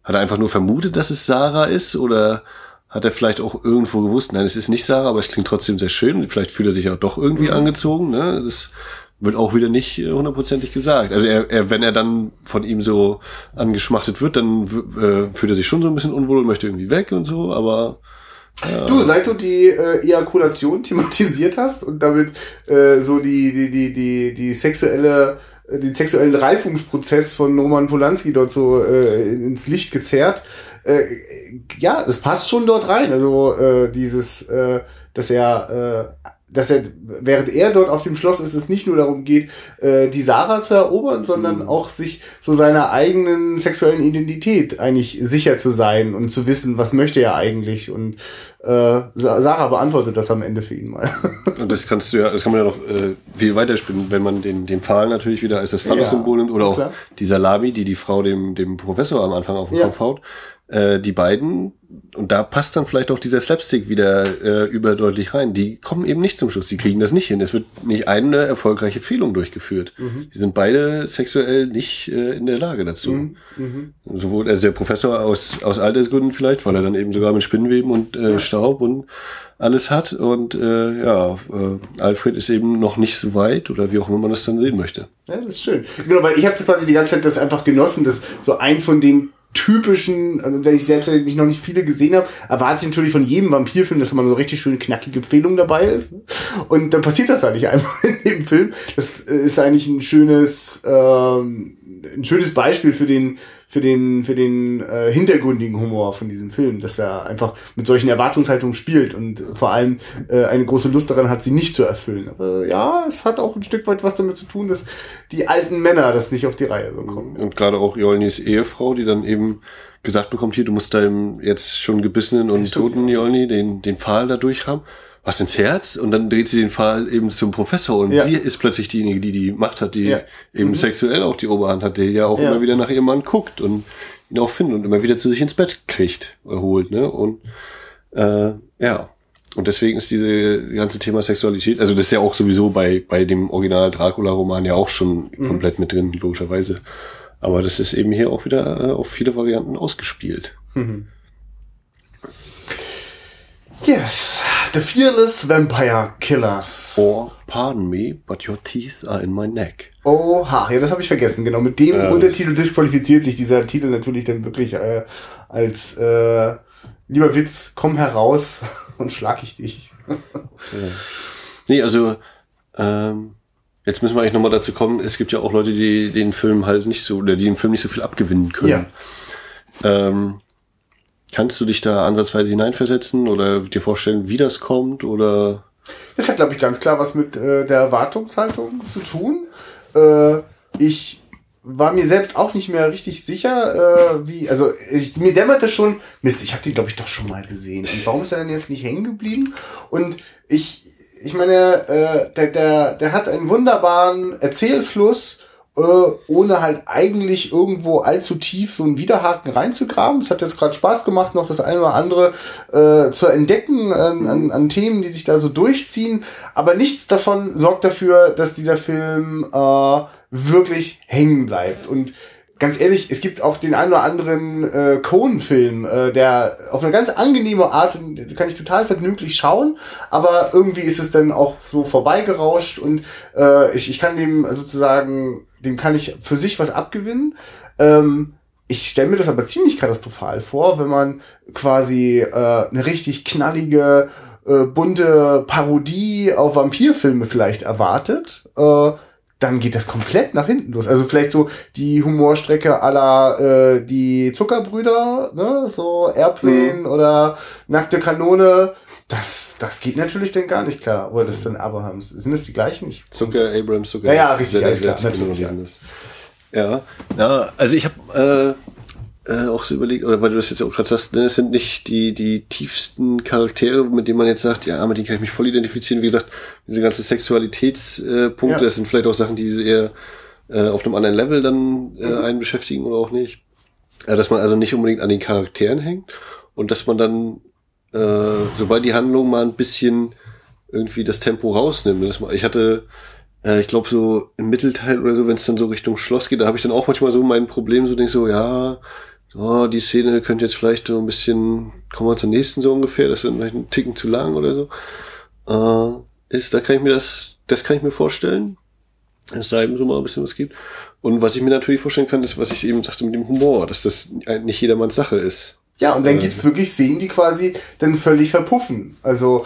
hat er einfach nur vermutet, dass es Sarah ist oder hat er vielleicht auch irgendwo gewusst, nein, es ist nicht Sarah, aber es klingt trotzdem sehr schön und vielleicht fühlt er sich ja doch irgendwie angezogen. Ne? Das wird auch wieder nicht äh, hundertprozentig gesagt. Also er, er, wenn er dann von ihm so angeschmachtet wird, dann äh, fühlt er sich schon so ein bisschen unwohl und möchte irgendwie weg und so, aber Du, seit du die äh, Ejakulation thematisiert hast und damit äh, so die, die, die, die, die sexuelle, äh, den sexuellen Reifungsprozess von Roman Polanski dort so äh, ins Licht gezerrt, äh, ja, es passt schon dort rein. Also äh, dieses, äh, dass er, äh, dass er, während er dort auf dem Schloss ist, es nicht nur darum geht, äh, die Sarah zu erobern, sondern auch sich so seiner eigenen sexuellen Identität eigentlich sicher zu sein und zu wissen, was möchte er eigentlich. Und äh, Sa- Sarah beantwortet das am Ende für ihn mal. Und das kannst du ja, das kann man ja noch äh, viel weiterspinnen, wenn man den, den Pfahl natürlich wieder als das Phallus-Symbol nimmt oder auch klar. die Salami, die die Frau dem, dem Professor am Anfang auf den Ja. Kopf haut. Äh, die beiden, und da passt dann vielleicht auch dieser Slapstick wieder äh, überdeutlich rein, die kommen eben nicht zum Schluss, die kriegen das nicht hin. Es wird nicht eine erfolgreiche Fehlung durchgeführt. Mhm. Die sind beide sexuell nicht äh, in der Lage dazu. Mhm. Sowohl also der Professor aus, aus Altersgründen vielleicht, weil er dann eben sogar mit Spinnweben und äh, Staub und alles hat. Und äh, ja, äh, Alfred ist eben noch nicht so weit oder wie auch immer man das dann sehen möchte. Ja, das ist schön. Genau, weil ich habe quasi die ganze Zeit das einfach genossen, dass so eins von den typischen, also wenn ich selbst nicht noch nicht viele gesehen habe, erwarte ich natürlich von jedem Vampirfilm, dass immer so richtig schön knackige Empfehlung dabei ist. Und dann passiert das eigentlich einmal in dem Film. Das äh, ist eigentlich ein schönes, ähm, ein schönes Beispiel für den für den für den äh, hintergründigen Humor von diesem Film, dass er einfach mit solchen Erwartungshaltungen spielt und vor allem äh, eine große Lust daran hat, sie nicht zu erfüllen. Aber ja, es hat auch ein Stück weit was damit zu tun, dass die alten Männer das nicht auf die Reihe bekommen. Und gerade auch Jolnis Ehefrau, die dann eben gesagt bekommt, hier, du musst deinem jetzt schon gebissenen und toten Jolni den, den Pfahl da durchhaben. Was ins Herz? Und dann dreht sie den Pfahl eben zum Professor und Ja. sie ist plötzlich diejenige, die die Macht hat, die Ja. eben sexuell auch die Oberhand hat, die ja auch Ja. immer wieder nach ihrem Mann guckt und ihn auch findet und immer wieder zu sich ins Bett kriegt, erholt, ne? Und äh, ja. Und deswegen ist diese ganze Thema Sexualität, also das ist ja auch sowieso bei, bei dem Original Dracula-Roman ja auch schon komplett mit drin, logischerweise. Aber das ist eben hier auch wieder äh, auf viele Varianten ausgespielt. Yes, The Fearless Vampire Killers. Or, pardon me, but your teeth are in my neck. Oha, ja, das habe ich vergessen. Genau, mit dem Ja. Untertitel disqualifiziert sich dieser Titel natürlich dann wirklich äh, als äh, lieber Witz, komm heraus und schlag ich dich. Nee, also, ähm, jetzt müssen wir eigentlich nochmal dazu kommen, es gibt ja auch Leute, die den Film halt nicht so, oder die dem Film nicht so viel abgewinnen können. Ja. Ähm, kannst du dich da ansatzweise hineinversetzen oder dir vorstellen, wie das kommt oder? Das hat, glaube ich, ganz klar was mit äh, der Erwartungshaltung zu tun. Äh, ich war mir selbst auch nicht mehr richtig sicher, äh, wie, also ich, mir dämmerte schon, Mist, ich habe die, glaube ich, doch schon mal gesehen. Und warum ist er denn jetzt nicht hängen geblieben? Und ich, ich meine, äh, der, der, der hat einen wunderbaren Erzählfluss, äh, ohne halt eigentlich irgendwo allzu tief so einen Widerhaken reinzugraben. Es hat jetzt gerade Spaß gemacht, noch das eine oder andere äh, zu entdecken an, an, an Themen, die sich da so durchziehen. Aber nichts davon sorgt dafür, dass dieser Film äh, wirklich hängen bleibt. Und ganz ehrlich, es gibt auch den einen oder anderen äh, Cohen-Film, äh, der auf eine ganz angenehme Art, kann ich total vergnüglich schauen, aber irgendwie ist es dann auch so vorbeigerauscht und äh, ich, ich kann dem sozusagen, dem kann ich für sich was abgewinnen. Ähm, ich stelle mir das aber ziemlich katastrophal vor, wenn man quasi äh, eine richtig knallige, äh, bunte Parodie auf Vampirfilme vielleicht erwartet. Äh, dann geht das komplett nach hinten los. Also vielleicht so die Humorstrecke aller äh, die Zuckerbrüder, ne? so Airplane oder Nackte Kanone. Das, das geht natürlich dann gar nicht klar. Oder das ist dann Abrahams. Sind das die gleichen? Ich, Zucker, Abrams, Zucker. Ja, ja, richtig, alles klar, natürlich. Ja, ja, also ich habe äh, äh, auch so überlegt, oder weil du das jetzt auch gerade sagst, ne, es sind nicht die, die tiefsten Charaktere, mit denen man jetzt sagt, ja, mit denen kann ich mich voll identifizieren. Wie gesagt, diese ganzen Sexualitätspunkte, äh, Ja. das sind vielleicht auch Sachen, die eher äh, auf einem anderen Level dann äh, einen beschäftigen oder auch nicht. Ja, dass man also nicht unbedingt an den Charakteren hängt und dass man dann, äh, sobald die Handlung mal ein bisschen irgendwie das Tempo rausnimmt. Dass man, ich hatte, äh, ich glaube so im Mittelteil oder so, wenn es dann so Richtung Schloss geht, da habe ich dann auch manchmal so mein Problem, so denk so, ja, oh, die Szene könnte jetzt vielleicht so ein bisschen, kommen wir zur nächsten so ungefähr, das ist vielleicht ein Ticken zu lang oder so. Äh, ist, da kann ich mir das, das kann ich mir vorstellen. Es sei eben so mal ein bisschen was gibt. Und was ich mir natürlich vorstellen kann, ist, was ich eben sagte mit dem Humor, dass das nicht jedermanns Sache ist. Ja, und dann Äh. gibt's wirklich Szenen, die quasi dann völlig verpuffen. Also,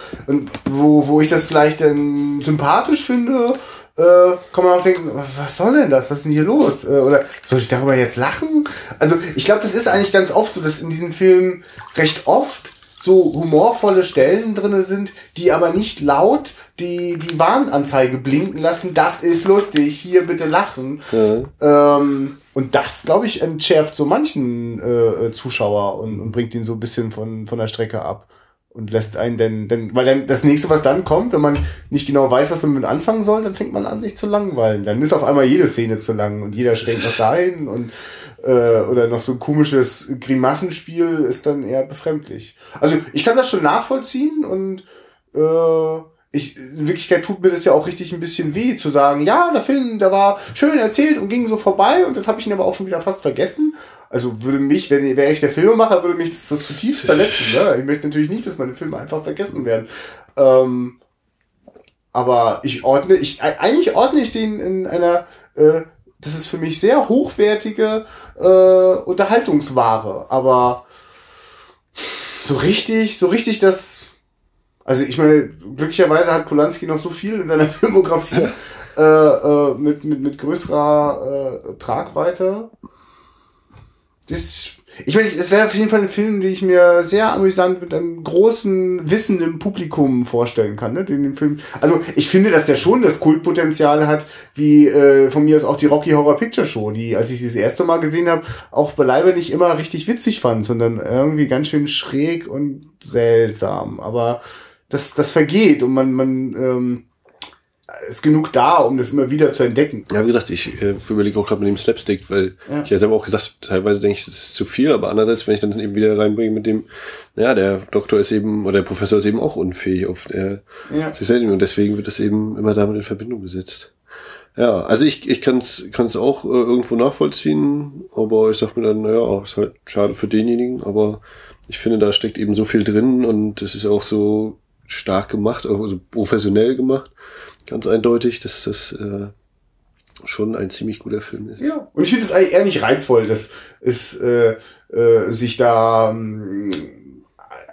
wo, wo ich das vielleicht dann sympathisch finde, äh, kann man auch denken, was soll denn das? Was ist denn hier los? Äh, oder soll ich darüber jetzt lachen? Also, ich glaube, das ist eigentlich ganz oft so, dass in diesen Filmen recht oft so humorvolle Stellen drinne sind, die aber nicht laut die, die Warnanzeige blinken lassen. Das ist lustig, hier bitte lachen. Ja. Ähm, und das, glaube ich, entschärft so manchen äh, Zuschauer und, und bringt ihn so ein bisschen von, von der Strecke ab. Und lässt einen denn, denn, weil dann das nächste, was dann kommt, wenn man nicht genau weiß, was damit anfangen soll, dann fängt man an, sich zu langweilen. Dann ist auf einmal jede Szene zu lang und jeder schwenkt noch dahin und äh, oder noch so ein komisches Grimassenspiel ist dann eher befremdlich. Also ich kann das schon nachvollziehen und äh, ich, in Wirklichkeit tut mir das ja auch richtig ein bisschen weh, zu sagen, ja, der Film, der war schön erzählt und ging so vorbei und das habe ich ihn aber auch schon wieder fast vergessen. Also würde mich, wenn wäre ich der Filmemacher, würde mich das, das zutiefst verletzen. Ne? Ich möchte natürlich nicht, dass meine Filme einfach vergessen werden. Ähm, aber ich ordne, ich eigentlich ordne ich den in einer, äh, das ist für mich sehr hochwertige äh, Unterhaltungsware. Aber so richtig, so richtig das also ich meine, glücklicherweise hat Polanski noch so viel in seiner Filmografie äh, äh, mit, mit, mit größerer äh, Tragweite. Das, ich meine, es wäre auf jeden Fall ein Film, den ich mir sehr amüsant mit einem großen, wissenden Publikum vorstellen kann. Ne? Den, den Film. Also ich finde, dass der schon das Kultpotenzial hat, wie äh, von mir ist auch die Rocky Horror Picture Show, die, als ich sie das erste Mal gesehen habe, auch beileibe nicht immer richtig witzig fand, sondern irgendwie ganz schön schräg und seltsam. Aber das, das vergeht und man, man ähm, ist genug da, um das immer wieder zu entdecken. Ja, wie gesagt, ich äh, überlege auch gerade mit dem Slapstick, weil Ja. ich ja selber auch gesagt, teilweise denke ich, das ist zu viel, aber andererseits, wenn ich dann eben wieder reinbringe mit dem, naja, der Doktor ist eben, oder der Professor ist eben auch unfähig auf der Ja. sich selten und deswegen wird es eben immer damit in Verbindung gesetzt. Ja, also ich, ich kann es kann's auch äh, irgendwo nachvollziehen, aber ich sag mir dann, naja, ist halt schade für denjenigen, aber ich finde, da steckt eben so viel drin und es ist auch so stark gemacht, also professionell gemacht. Ganz eindeutig, dass das äh, schon ein ziemlich guter Film ist. Ja, und ich finde es eher nicht reizvoll, dass es äh, äh, sich da ähm,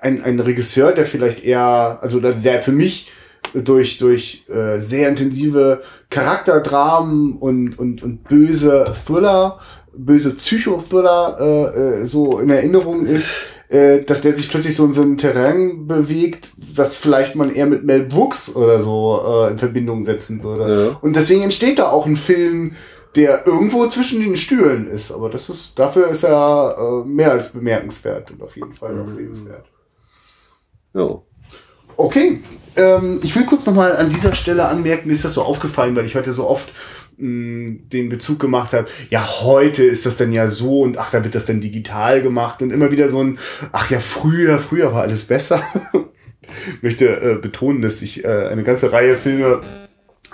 ein, ein Regisseur, der vielleicht eher, also der, der für mich durch, durch äh, sehr intensive Charakterdramen und, und, und böse Thriller, böse Psychothriller äh, äh, so in Erinnerung ist, äh, dass der sich plötzlich so in so ein Terrain bewegt, das vielleicht man eher mit Mel Brooks oder so äh, in Verbindung setzen würde. Ja. Und deswegen entsteht da auch ein Film, der irgendwo zwischen den Stühlen ist. Aber das ist, dafür ist er äh, mehr als bemerkenswert und auf jeden Fall auch mhm. sehenswert. Ja. Okay, ähm, ich will kurz nochmal an dieser Stelle anmerken, mir ist das so aufgefallen, weil ich heute so oft den Bezug gemacht habe, ja, heute ist das dann ja so und ach, da wird das dann digital gemacht und immer wieder so ein, ach ja, früher, früher war alles besser. ich möchte äh, betonen, dass ich äh, eine ganze Reihe Filme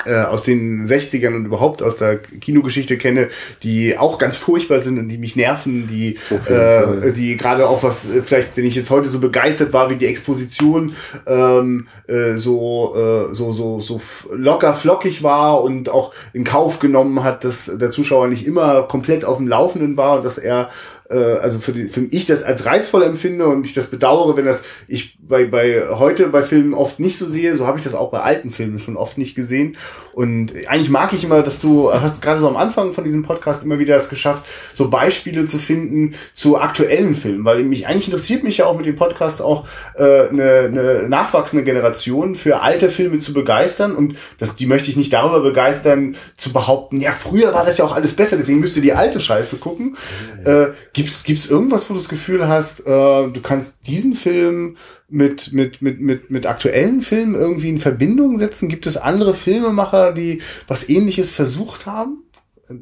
äh, aus den 60ern und überhaupt aus der Kinogeschichte kenne, die auch ganz furchtbar sind und die mich nerven, die, äh, die gerade auch was, äh, vielleicht, wenn ich jetzt heute so begeistert war, wie die Exposition ähm, äh, so, äh, so, so, so locker flockig war und auch in Kauf genommen hat, dass der Zuschauer nicht immer komplett auf dem Laufenden war und dass er äh, also für, die, für ich das als reizvoll empfinde und ich das bedauere, wenn das ich bei, bei heute bei Filmen oft nicht so sehe, so habe ich das auch bei alten Filmen schon oft nicht gesehen. Und eigentlich mag ich immer, dass du hast gerade so am Anfang von diesem Podcast immer wieder es geschafft, so Beispiele zu finden zu aktuellen Filmen, weil mich eigentlich interessiert mich ja auch mit dem Podcast auch äh, eine, eine nachwachsende Generation für alte Filme zu begeistern und das, die möchte ich nicht darüber begeistern, zu behaupten, ja, früher war das ja auch alles besser, deswegen müsst ihr die alte Scheiße gucken. Äh, Gibt's gibt's irgendwas, wo du das Gefühl hast, äh, du kannst diesen Film mit mit mit mit mit aktuellen Filmen irgendwie in Verbindung setzen? Gibt es andere Filmemacher, die was Ähnliches versucht haben? Äh,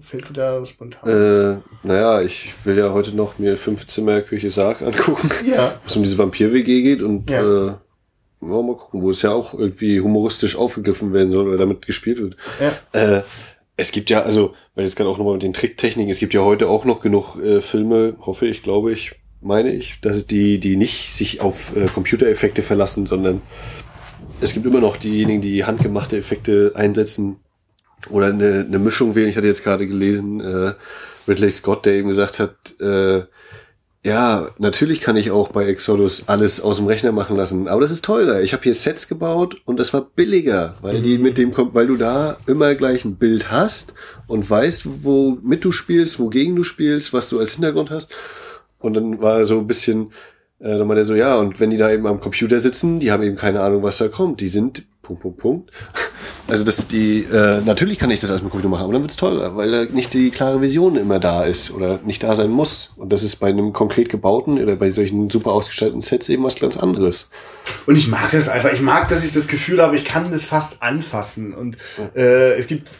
fällt dir da spontan? Äh, naja, ich will ja heute noch mir fünf Zimmer Küche Sarg angucken, ja. wo es um diese Vampir-WG geht und ja. äh, ja, mal gucken, wo es ja auch irgendwie humoristisch aufgegriffen werden soll oder damit gespielt wird. Ja. Äh, es gibt ja, also, weil jetzt gerade auch nochmal mit den Tricktechniken, es gibt ja heute auch noch genug äh, Filme, hoffe ich, glaube ich, meine ich, dass die, die nicht sich auf äh, Computereffekte verlassen, sondern es gibt immer noch diejenigen, die handgemachte Effekte einsetzen oder eine, eine Mischung wählen. Ich hatte jetzt gerade gelesen, äh, Ridley Scott, der eben gesagt hat, äh, ja, natürlich kann ich auch bei Exodus alles aus dem Rechner machen lassen, aber das ist teurer. Ich habe hier Sets gebaut und das war billiger, weil mhm. die mit dem kommt, weil du da immer gleich ein Bild hast und weißt, womit du spielst, wogegen du spielst, was du als Hintergrund hast. Und dann war so ein bisschen, äh, dann meinte er so, ja, und wenn die da eben am Computer sitzen, die haben eben keine Ahnung, was da kommt. Die sind Punkt, Punkt, Punkt. Also dass die, äh, natürlich kann ich das als mit Computer machen, aber dann wird es teurer, weil da nicht die klare Vision immer da ist oder nicht da sein muss. Und das ist bei einem konkret gebauten oder bei solchen super ausgestalteten Sets eben was ganz anderes. Und ich mag das einfach. Ich mag, dass ich das Gefühl habe, ich kann das fast anfassen. Und äh, es gibt,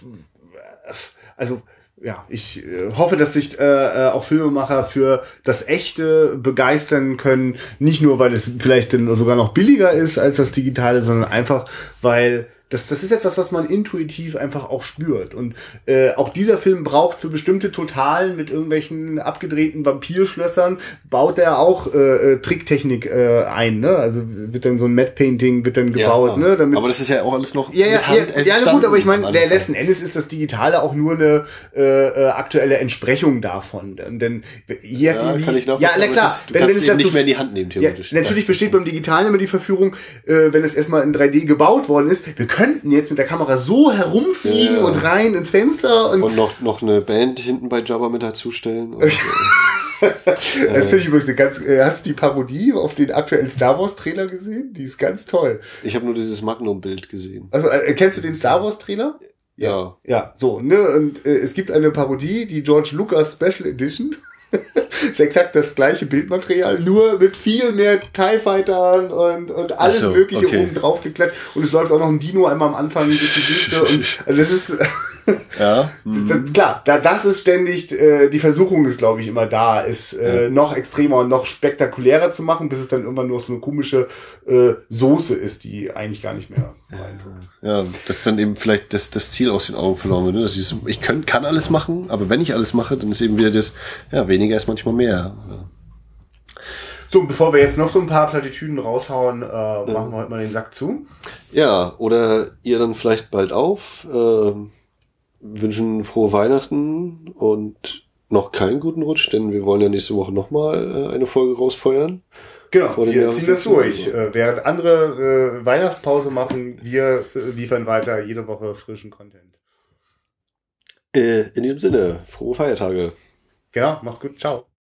also ja, ich äh, hoffe, dass sich äh, äh, auch Filmemacher für das Echte begeistern können. Nicht nur, weil es vielleicht dann sogar noch billiger ist als das Digitale, sondern einfach, weil das, das ist etwas, was man intuitiv einfach auch spürt. Und äh, auch dieser Film braucht für bestimmte Totalen mit irgendwelchen abgedrehten Vampirschlössern, baut er auch äh, äh, Tricktechnik äh, ein. Ne? Also wird dann so ein Matte Painting wird dann gebaut. Ja, ne? Damit, aber das ist ja auch alles noch ja, ja, ja, ja, gut, aber ich meine, der letzten Endes ist das Digitale auch nur eine äh, äh, aktuelle Entsprechung davon. Denn hier ja, die, kann ich ja, na klar, ist, du wenn, kannst wenn es nicht so, mehr in die Hand nehmen, theoretisch. Ja, natürlich besteht beim Digitalen immer die Verführung, äh, wenn es erstmal in 3D gebaut worden ist, wir können könnten jetzt mit der Kamera so herumfliegen ja, ja. und rein ins Fenster. Und, und noch, noch eine Band hinten bei Jabba mit dazustellen. Und, das finde ich übrigens eine ganz. Äh, hast du die Parodie auf den aktuellen Star Wars Trailer gesehen? Die ist ganz toll. Ich habe nur dieses Magnum-Bild gesehen. Also äh, kennst du den Star Wars Trailer? Ja. Ja, so, ne? Und äh, es gibt eine Parodie, die George Lucas Special Edition. ist exakt das gleiche Bildmaterial, nur mit viel mehr TIE Fightern und, und alles so, Mögliche okay. oben drauf geklettert. Und es läuft auch noch ein Dino einmal am Anfang durch die Wüste. Und also das ist. ja. Mhm. Das, klar, da, das ist ständig, äh, die Versuchung ist, glaube ich, immer da, es äh, ja. noch extremer und noch spektakulärer zu machen, bis es dann irgendwann nur so eine komische äh, Soße ist, die eigentlich gar nicht mehr reintut. Ja, das ist dann eben vielleicht das, das Ziel aus den Augen verloren wird. Ne? Das ist, ich könnt, kann alles machen, aber wenn ich alles mache, dann ist eben wieder das, ja, weniger ist manchmal mehr. Ja. So, bevor wir jetzt noch so ein paar Plattitüden raushauen, äh, machen wir heute mal den Sack zu. Ja, oder ihr dann vielleicht bald auf, äh, wünschen frohe Weihnachten und noch keinen guten Rutsch, denn wir wollen ja nächste Woche nochmal äh, eine Folge rausfeuern. Genau, wir ziehen das 15 durch. Uhr. Äh, während andere äh, Weihnachtspause machen, wir äh, liefern weiter jede Woche frischen Content. Äh, in diesem Sinne, frohe Feiertage. Genau, macht's gut, ciao.